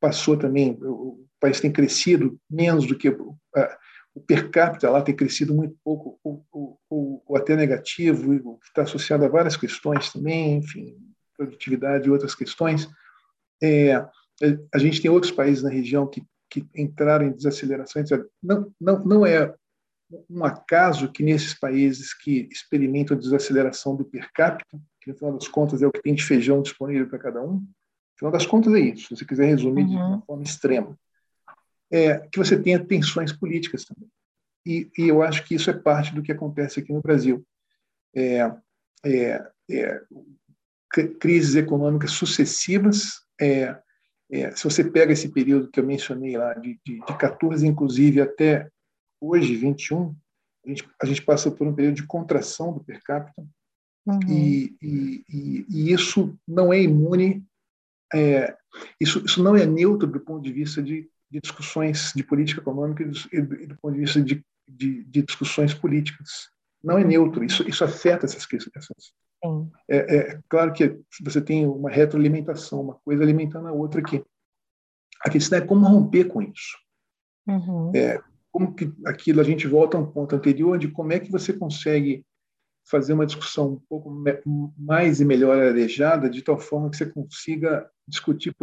passou também, o país tem crescido menos do que o per capita lá tem crescido muito pouco, ou, ou, ou até negativo, está associado a várias questões também, enfim, produtividade e outras questões. É, a gente tem outros países na região que, que entraram em desaceleração. Não, não, não é um acaso que nesses países que experimentam desaceleração do per capita, que no final das contas é o que tem de feijão disponível para cada um, no final das contas é isso, se você quiser resumir uhum. de uma forma extrema, é que você tenha tensões políticas também. E, e, eu acho que isso é parte do que acontece aqui no Brasil. É, é, é, crises econômicas sucessivas. É, é, se você pega esse período que eu mencionei lá, de, de, de 14, inclusive, até hoje, 21, a gente, a gente passa por um período de contração do per capita, uhum. e, e, e, isso não é imune, é, isso, isso não é neutro do ponto de vista de, de discussões de política econômica e do, e do ponto de vista de, de, de, discussões políticas. Não é neutro, isso, isso afeta essas questões. É, é, claro que você tem uma retroalimentação, uma coisa alimentando a outra aqui. A questão é como romper com isso. Uhum. É, como que aquilo a gente volta a um ponto anterior de como é que você consegue fazer uma discussão um pouco mais e melhor arejada de tal forma que você consiga discutir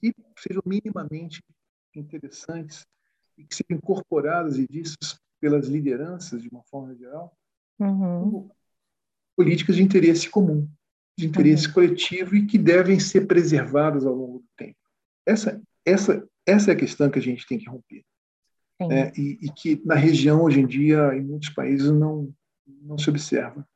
que sejam minimamente interessantes e que sejam incorporadas e vistas pelas lideranças de uma forma geral uhum. Políticas de interesse comum, de interesse uhum. coletivo e que devem ser preservadas ao longo do tempo. Essa, essa, essa é a questão que a gente tem que romper é, e, e, que na região hoje em dia, em muitos países, não, não se observa.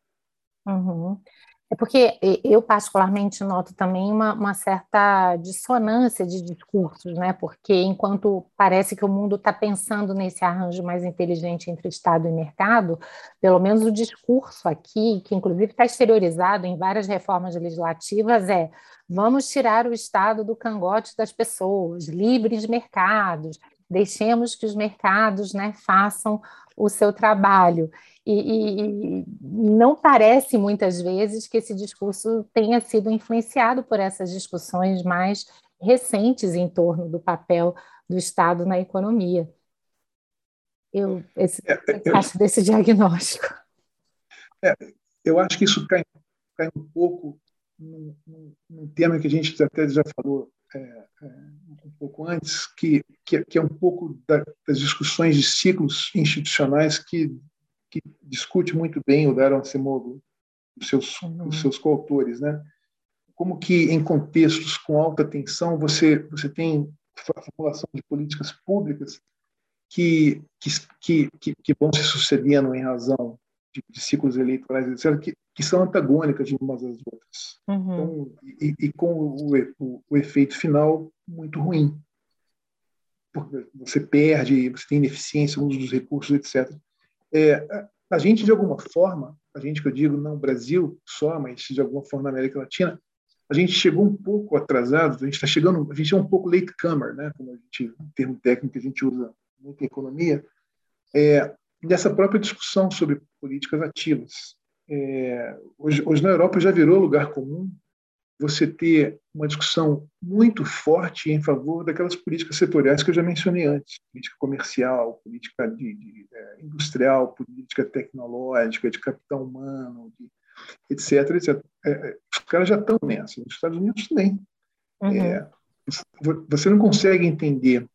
Uhum. É porque eu particularmente noto também uma, uma, certa dissonância de discursos, né? Porque enquanto parece que o mundo está pensando nesse arranjo mais inteligente entre Estado e mercado, pelo menos o discurso aqui, que inclusive está exteriorizado em várias reformas legislativas, é vamos tirar o Estado do cangote das pessoas, livres mercados, deixemos que os mercados né, façam o seu trabalho. E, e, não parece muitas vezes que esse discurso tenha sido influenciado por essas discussões mais recentes em torno do papel do Estado na economia. Eu, esse, é, eu acho desse diagnóstico. É, eu acho que isso cai, cai um pouco num, num, tema que a gente até já falou é, é, um pouco antes, que, que, que é um pouco da, das discussões de ciclos institucionais que, que discute muito bem o Daron Acemoglu, os seus, uhum. os seus coautores, né? Como que em contextos com alta tensão você você tem a formulação de políticas públicas que que, que, que vão se sucedendo em razão de, de ciclos eleitorais, etc., que, que são antagônicas de umas às outras. Uhum. Então, e, e, com o, o, o, efeito final muito ruim. Porque você perde, você tem ineficiência no uso dos recursos, etc. É, a gente, de alguma forma, a gente que eu digo, não Brasil só, mas de alguma forma na América Latina, a gente chegou um pouco atrasado, a gente está chegando, a gente é um pouco late comer, né? Como a gente, um termo técnico que a gente usa muito em economia, é, dessa própria discussão sobre políticas ativas. É, hoje, hoje na Europa já virou lugar comum você ter uma discussão muito forte em favor daquelas políticas setoriais que eu já mencionei antes, política comercial, política de, de, é, industrial, política tecnológica, de capital humano, de, etc, etc. É, é, os caras já estão nessa, nos Estados Unidos também. Uhum. É, você não consegue entender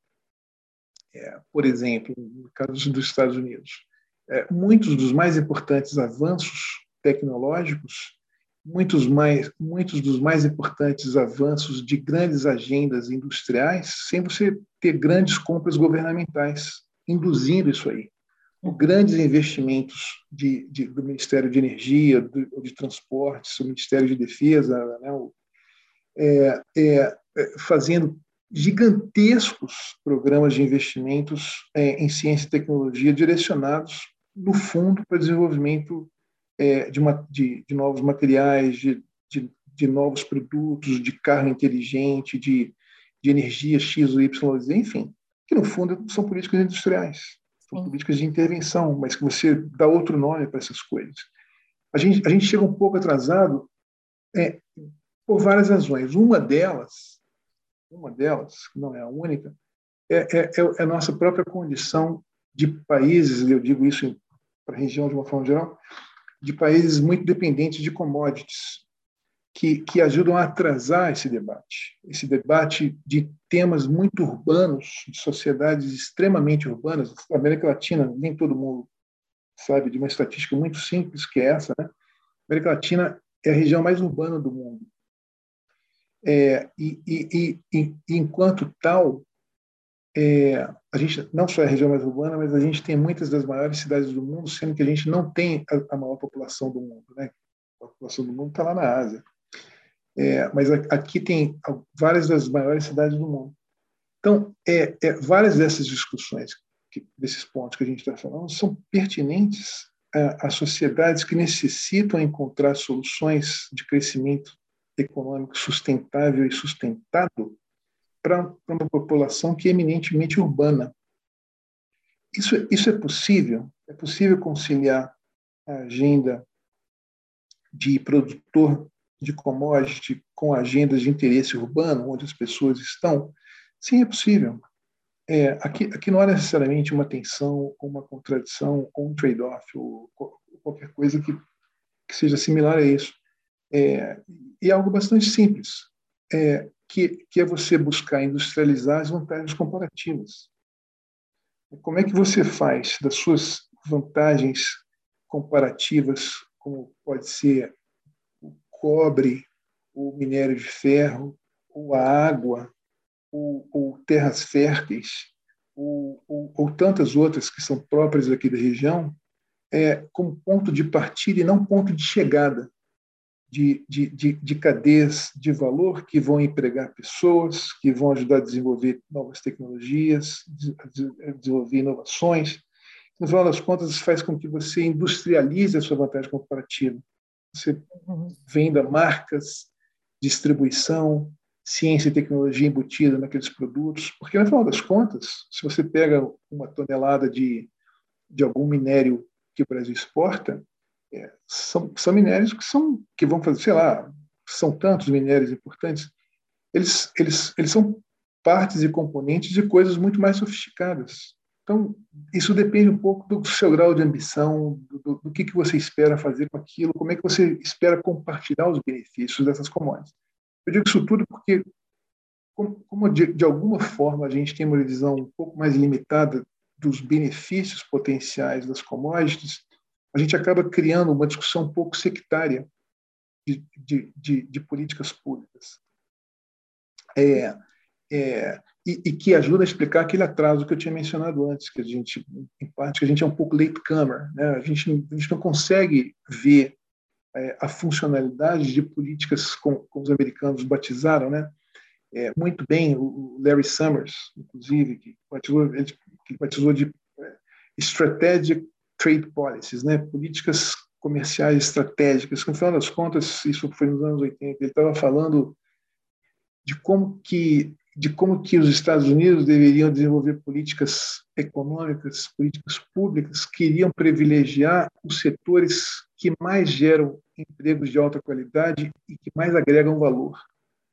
é, por exemplo, no caso dos Estados Unidos, é, muitos dos mais importantes avanços tecnológicos, muitos, mais, muitos dos mais importantes avanços de grandes agendas industriais, sem você ter grandes compras governamentais induzindo isso aí. Grandes investimentos de, de, do Ministério de Energia, do, de Transportes, o Ministério de Defesa, né, o, é, é, é fazendo gigantescos programas de investimentos é, em ciência e tecnologia direcionados, no fundo, para desenvolvimento é, de, de, de, novos materiais, de, de, novos produtos, de carro inteligente, de, de energia X ou Y, enfim, que no fundo são políticas industriais, são Sim. políticas de intervenção, mas que você dá outro nome para essas coisas. A gente, a gente chega um pouco atrasado é, por várias razões. Uma delas, uma delas, não é a única, é, é, é a nossa própria condição de países, eu digo isso para a região de uma forma geral, de países muito dependentes de commodities, que, que ajudam a atrasar esse debate. Esse debate de temas muito urbanos, de sociedades extremamente urbanas. Na América Latina, nem todo mundo sabe de uma estatística muito simples que é essa, né? A América Latina é a região mais urbana do mundo. É, e, e, e, e, enquanto tal, é, a gente não só é a região mais urbana, mas a gente tem muitas das maiores cidades do mundo, sendo que a gente não tem a, a maior população do mundo. Né? A população do mundo está lá na Ásia. É, mas aqui tem várias das maiores cidades do mundo. Então, é, é várias dessas discussões, que, desses pontos que a gente está falando, são pertinentes a, a sociedades que necessitam encontrar soluções de crescimento econômico sustentável e sustentado para uma população que é eminentemente urbana. Isso, isso é possível? É possível conciliar a agenda de produtor de commodity com agendas de interesse urbano, onde as pessoas estão? Sim, é possível. É, aqui, aqui não há necessariamente uma tensão, uma contradição, um trade-off, ou qualquer coisa que, que seja similar a isso. É, e é algo bastante simples, é, que, que é você buscar industrializar as vantagens comparativas. Como é que você faz das suas vantagens comparativas, como pode ser o cobre, o minério de ferro, ou a água, ou, ou terras férteis, ou, ou, ou, tantas outras que são próprias aqui da região, é, como ponto de partida e não ponto de chegada de, de, de, de cadeias de valor que vão empregar pessoas, que vão ajudar a desenvolver novas tecnologias, a desenvolver inovações. No final das contas, isso faz com que você industrialize a sua vantagem comparativa. Você uhum. venda marcas, distribuição, ciência e tecnologia embutida naqueles produtos, porque no final das contas, se você pega uma tonelada de, de algum minério que o Brasil exporta, é, são, são minérios que são que vão fazer, sei lá, são tantos minérios importantes, eles, eles, eles são partes e componentes de coisas muito mais sofisticadas. Então, isso depende um pouco do seu grau de ambição, do, do que, que você espera fazer com aquilo, como é que você espera compartilhar os benefícios dessas commodities. Eu digo isso tudo porque, como, como de, de, alguma forma a gente tem uma visão um pouco mais limitada dos benefícios potenciais das commodities, a gente acaba criando uma discussão um pouco sectária de, de, de, de políticas públicas. É, é, e, e, que ajuda a explicar aquele atraso que eu tinha mencionado antes, que a gente, em parte, que a gente é um pouco latecomer, né? a, gente, a gente não consegue ver é, a funcionalidade de políticas como, como, os americanos batizaram, né? É, muito bem o Larry Summers, inclusive, que batizou, que batizou de é, Strategic Trade Policies, né? políticas comerciais estratégicas. No final das contas, isso foi nos anos 80, ele estava falando de como que de como que os Estados Unidos deveriam desenvolver políticas econômicas, políticas públicas que iriam privilegiar os setores que mais geram empregos de alta qualidade e que mais agregam valor.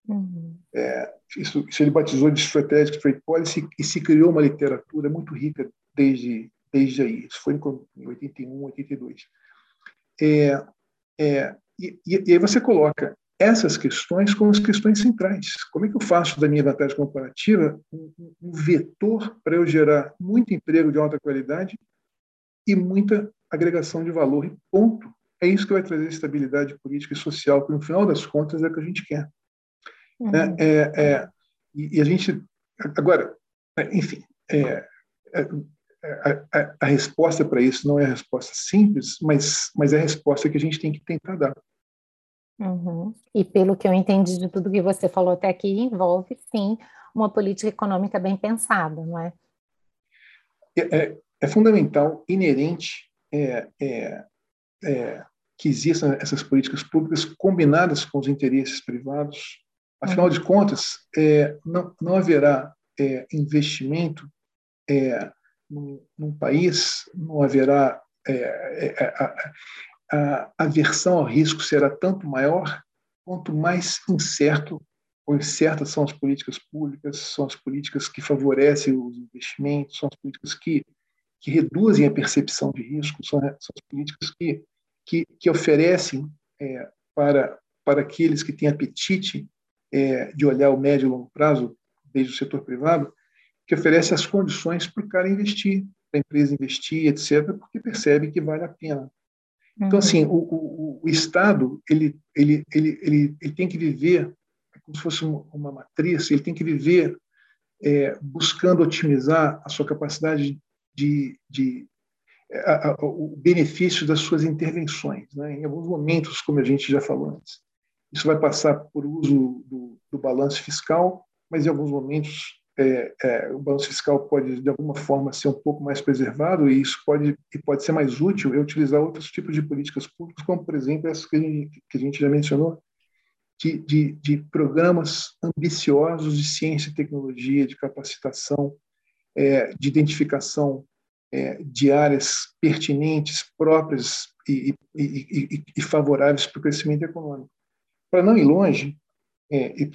Uhum. É, isso, isso, ele batizou de Strategic Trade Policy e se criou uma literatura muito rica desde, desde aí. Isso foi em 81, 82. É, é, e, e aí você coloca essas questões como as questões centrais. Como é que eu faço da minha vantagem comparativa um, um vetor para eu gerar muito emprego de alta qualidade e muita agregação de valor e ponto. É isso que vai trazer estabilidade política e social, que no final das contas é o que a gente quer. Uhum. É, é, é, e, a gente agora, enfim, é, é, a, a, resposta para isso não é a resposta simples, mas, mas é a resposta que a gente tem que tentar dar. Uhum. E pelo que eu entendi de tudo que você falou até aqui, envolve sim uma política econômica bem pensada, não é? É, é, é fundamental, inerente, é, é, é, que existam essas políticas públicas combinadas com os interesses privados. Afinal uhum. de contas, não, não haverá investimento num, num, país, não haverá a, a aversão ao risco será tanto maior quanto mais incerto ou incertas são as políticas públicas, são as políticas que favorecem os investimentos, são as políticas que, que reduzem a percepção de risco, são, são as políticas que, que, que oferecem é, para, para aqueles que têm apetite é, de olhar o médio e longo prazo, desde o setor privado, que oferece as condições para o cara investir, para a empresa investir, etc., porque percebe que vale a pena. Então, assim, o, o, o Estado ele, ele, ele, ele, ele tem que viver como se fosse uma, matriz, ele tem que viver é, buscando otimizar a sua capacidade de, de a, a, o benefício das suas intervenções. Né? Em alguns momentos, como a gente já falou antes, isso vai passar por uso do, do balanço fiscal, mas em alguns momentos é, é, o balanço fiscal pode, de alguma forma, ser um pouco mais preservado e isso pode, e pode ser mais útil é utilizar outros tipos de políticas públicas, como, por exemplo, essas que a gente, que a gente já mencionou, de, de, de, programas ambiciosos de ciência e tecnologia, de capacitação, é, de identificação é, de áreas pertinentes, próprias e, e, e, e favoráveis para o crescimento econômico. Para não ir longe, é, e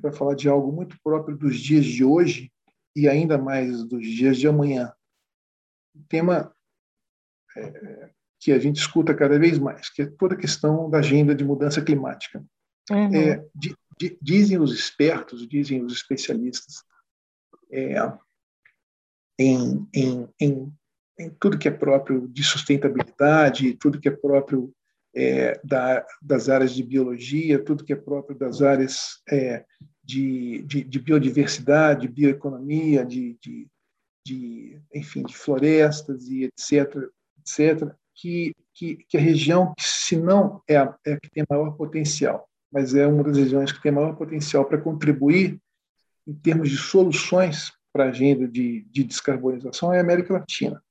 para falar de algo muito próprio dos dias de hoje e ainda mais dos dias de amanhã, um tema é, que a gente escuta cada vez mais, que é toda a questão da agenda de mudança climática. Uhum. É, di, di, dizem os espertos, dizem os especialistas, é, em, em, em, em, tudo que é próprio de sustentabilidade, tudo que é próprio é, da, das áreas de biologia, tudo que é próprio das áreas é, de, de, de, biodiversidade, bioeconomia, de, de, de, enfim, de florestas e etc, etc, que, que, que a região, se não é a, é a que tem maior potencial, mas é uma das regiões que tem maior potencial para contribuir em termos de soluções para a agenda de, de descarbonização é a América Latina.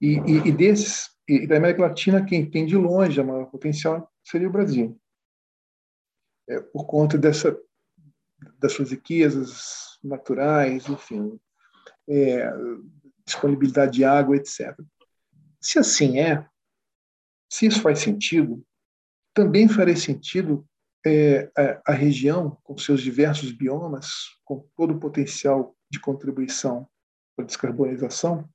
E, e, e desses e da América Latina, quem tem de longe a maior potencial seria o Brasil. É, por conta dessa, das suas riquezas naturais, enfim, é, disponibilidade de água, etc. Se assim é, se isso faz sentido, também faria sentido é, a, a, região, com seus diversos biomas, com todo o potencial de contribuição para a descarbonização,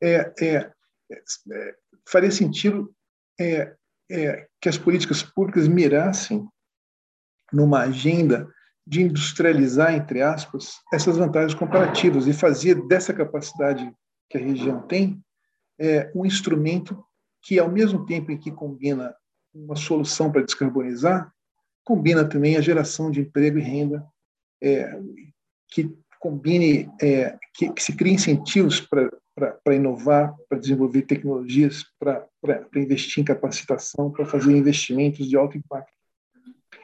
é, é, é faria sentido é, é, que as políticas públicas mirassem numa agenda de industrializar, entre aspas, essas vantagens comparativas e fazer dessa capacidade que a região tem é, um instrumento que, ao mesmo tempo em que combina uma solução para descarbonizar, combina também a geração de emprego e renda, é, que combine, é, que, que, se crie incentivos para para inovar, para desenvolver tecnologias, para investir em capacitação, para fazer investimentos de alto impacto.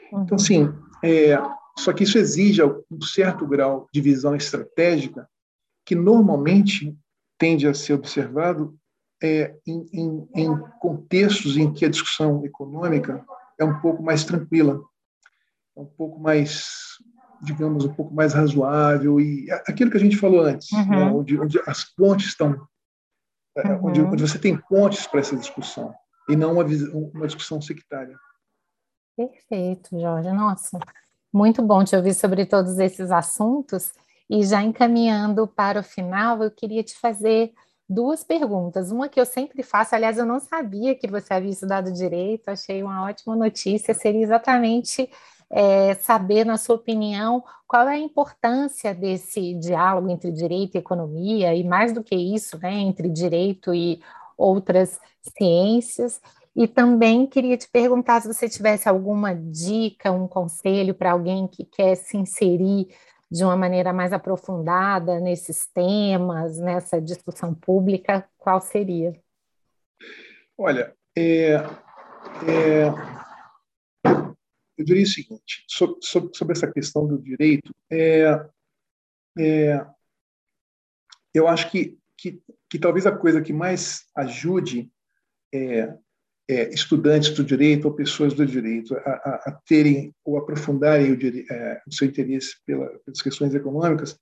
Então, uhum. assim, é, só que isso exige um certo grau de visão estratégica que normalmente tende a ser observado é, em, em, em contextos em que a discussão econômica é um pouco mais tranquila, é um pouco mais digamos, um pouco mais razoável e aquilo que a gente falou antes, uhum. né, onde, onde, as pontes estão, é, uhum. onde, onde, você tem pontes para essa discussão e não uma, uma discussão sectária. Perfeito, Jorge. Nossa, muito bom te ouvir sobre todos esses assuntos. E já encaminhando para o final, eu queria te fazer duas perguntas. Uma que eu sempre faço, aliás, eu não sabia que você havia estudado direito, achei uma ótima notícia, seria exatamente é, saber, na sua opinião, qual é a importância desse diálogo entre direito e economia, e mais do que isso, né, entre direito e outras ciências. E também queria te perguntar se você tivesse alguma dica, um conselho para alguém que quer se inserir de uma maneira mais aprofundada nesses temas, nessa discussão pública, qual seria? Olha, é, é, eu diria o seguinte, sobre, sobre, essa questão do direito, é, é, eu acho que, que, que, talvez a coisa que mais ajude é, é, estudantes do direito ou pessoas do direito a, a, a terem ou aprofundarem o, é, o seu interesse pela, pelas questões econômicas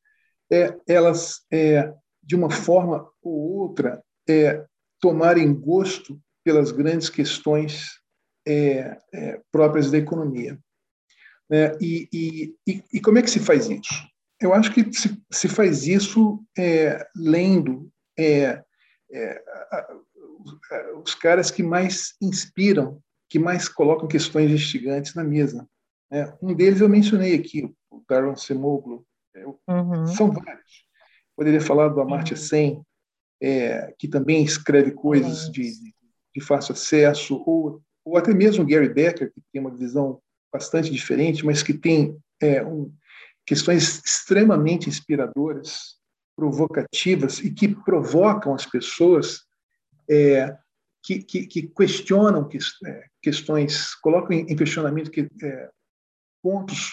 é elas, é, de uma forma ou outra, é, tomarem gosto pelas grandes questões é, é, próprias da economia. Né? E, e, e, como é que se faz isso? Eu acho que se, se faz isso é, lendo é, é, os caras que mais inspiram, que mais colocam questões instigantes na mesa. Né? Um deles eu mencionei aqui, o Darren Semoglu. É, uhum. São vários. Poderia falar do Amartya uhum. Sen, é, que também escreve coisas de, de, fácil acesso, ou, ou até mesmo Gary Becker, que tem uma visão bastante diferente, mas que tem é, um, questões extremamente inspiradoras, provocativas e que provocam as pessoas é, que, que, que, questionam que, é, questões, colocam em, questionamento que, é, pontos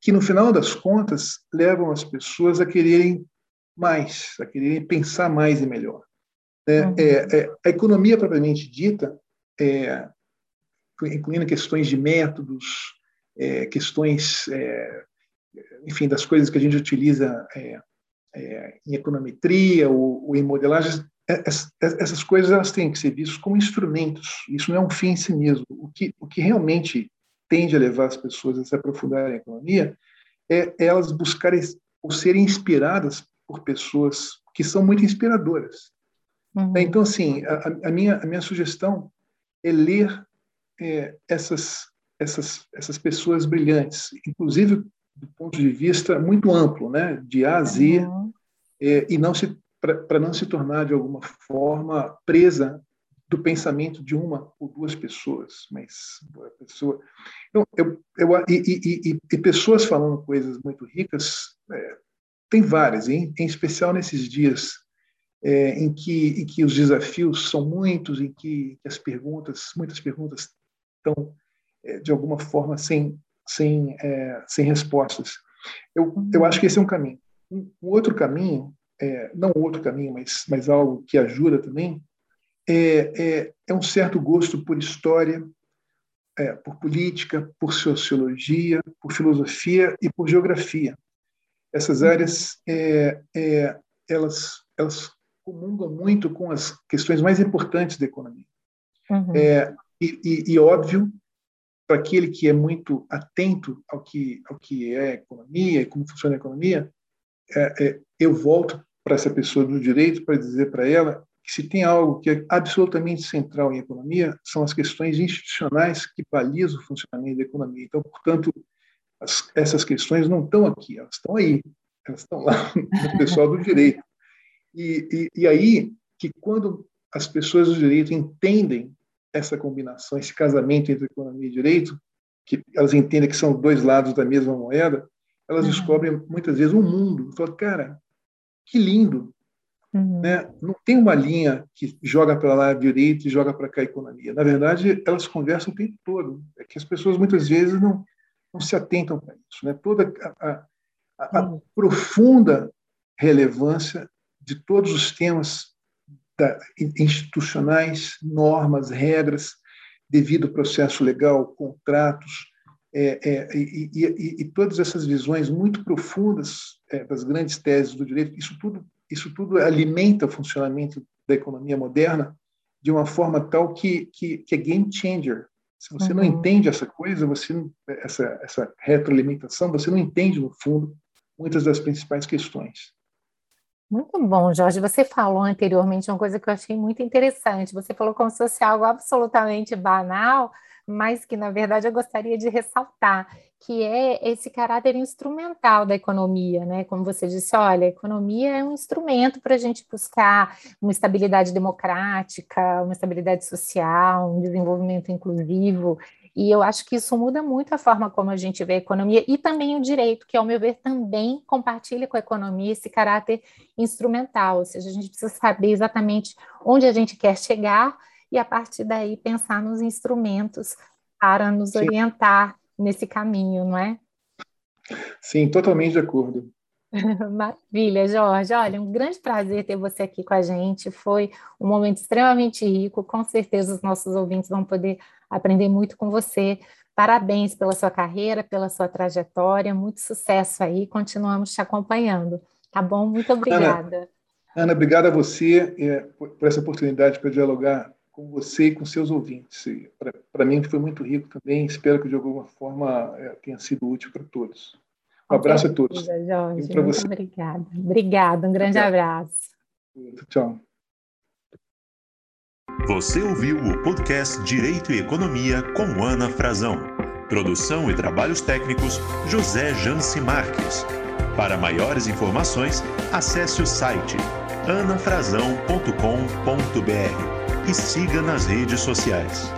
que, no final das contas, levam as pessoas a quererem mais, a quererem pensar mais e melhor. É, uhum. É, é, a economia propriamente dita, incluindo questões de métodos, questões, enfim, das coisas que a gente utiliza em econometria ou, ou em modelagem, essas coisas elas têm que ser vistas como instrumentos. Isso não é um fim em si mesmo. O que, o que realmente tende a levar as pessoas a se aprofundarem na economia é elas buscarem ou serem inspiradas por pessoas que são muito inspiradoras. Uhum. Então, assim, a, a, minha, a minha sugestão é ler é, essas, essas, essas pessoas brilhantes, inclusive do ponto de vista muito amplo, né, de A a Z, uhum. é, e não se para não se tornar de alguma forma presa do pensamento de uma ou duas pessoas, mas pessoa, então, eu, eu, e, e, e, pessoas falando coisas muito ricas, é, tem várias, em, em, especial nesses dias é, em, que, em que os desafios são muitos, em que as perguntas, muitas perguntas estão é, de alguma forma sem sem é, sem respostas. Eu, eu acho que esse é um caminho. Um, um outro caminho é, não outro caminho, mas, mas algo que ajuda também, é, é, é um certo gosto por história, é, por política, por sociologia, por filosofia e por geografia. Essas áreas, é, é, elas, elas comungam muito com as questões mais importantes da economia. Uhum. E, e, e, óbvio, para aquele que é muito atento ao que, ao que é economia e como funciona a economia, é, é, eu volto para essa pessoa do direito para dizer para ela que se tem algo que é absolutamente central em economia são as questões institucionais que balizam o funcionamento da economia. Então, portanto, as, essas questões não estão aqui, elas estão aí, elas estão lá no pessoal do direito. E, e, e aí que quando as pessoas do direito entendem essa combinação, esse casamento entre economia e direito, que elas entendem que são dois lados da mesma moeda, elas uhum. descobrem muitas vezes um mundo. Falam, cara, que lindo. Uhum. Né? Não tem uma linha que joga para lá direito e joga para cá a economia. Na verdade, elas conversam o tempo todo. É que as pessoas muitas vezes não, não se atentam para isso. Né? Toda a, a, a uhum. profunda relevância de todos os temas institucionais, normas, regras, devido ao processo legal, contratos, é, é, e, e, e, todas essas visões muito profundas é, das grandes teses do direito, isso tudo, isso tudo alimenta o funcionamento da economia moderna de uma forma tal que, que, que é game changer. Se você uhum. não entende essa coisa, você essa, essa retroalimentação, você não entende, no fundo, muitas das principais questões. Muito bom, Jorge. Você falou anteriormente uma coisa que eu achei muito interessante. Você falou como se fosse algo absolutamente banal, mas que, na verdade, eu gostaria de ressaltar, que é esse caráter instrumental da economia, né? Como você disse, olha, a economia é um instrumento para a gente buscar uma estabilidade democrática, uma estabilidade social, um desenvolvimento inclusivo, e eu acho que isso muda muito a forma como a gente vê a economia e também o direito, que, ao meu ver, também compartilha com a economia esse caráter instrumental, ou seja, a gente precisa saber exatamente onde a gente quer chegar e a partir daí pensar nos instrumentos para nos Sim. orientar nesse caminho, não é? Sim, totalmente de acordo. Maravilha, Jorge. Olha, um grande prazer ter você aqui com a gente. Foi um momento extremamente rico. Com certeza os nossos ouvintes vão poder aprender muito com você. Parabéns pela sua carreira, pela sua trajetória. Muito sucesso aí. Continuamos te acompanhando. Tá bom? Muito obrigada. Ana, Ana obrigada a você é, por essa oportunidade para dialogar com você e com seus ouvintes. Para mim foi muito rico também. Espero que de alguma forma é, tenha sido útil para todos. Um abraço a todos. Jorge, muito você. obrigada. Obrigada, um grande Obrigado. abraço. Tchau. Você ouviu o podcast Direito e Economia com Ana Frazão. Produção e trabalhos técnicos José Janci Marques. Para maiores informações, acesse o site anafrazão.com.br e siga nas redes sociais.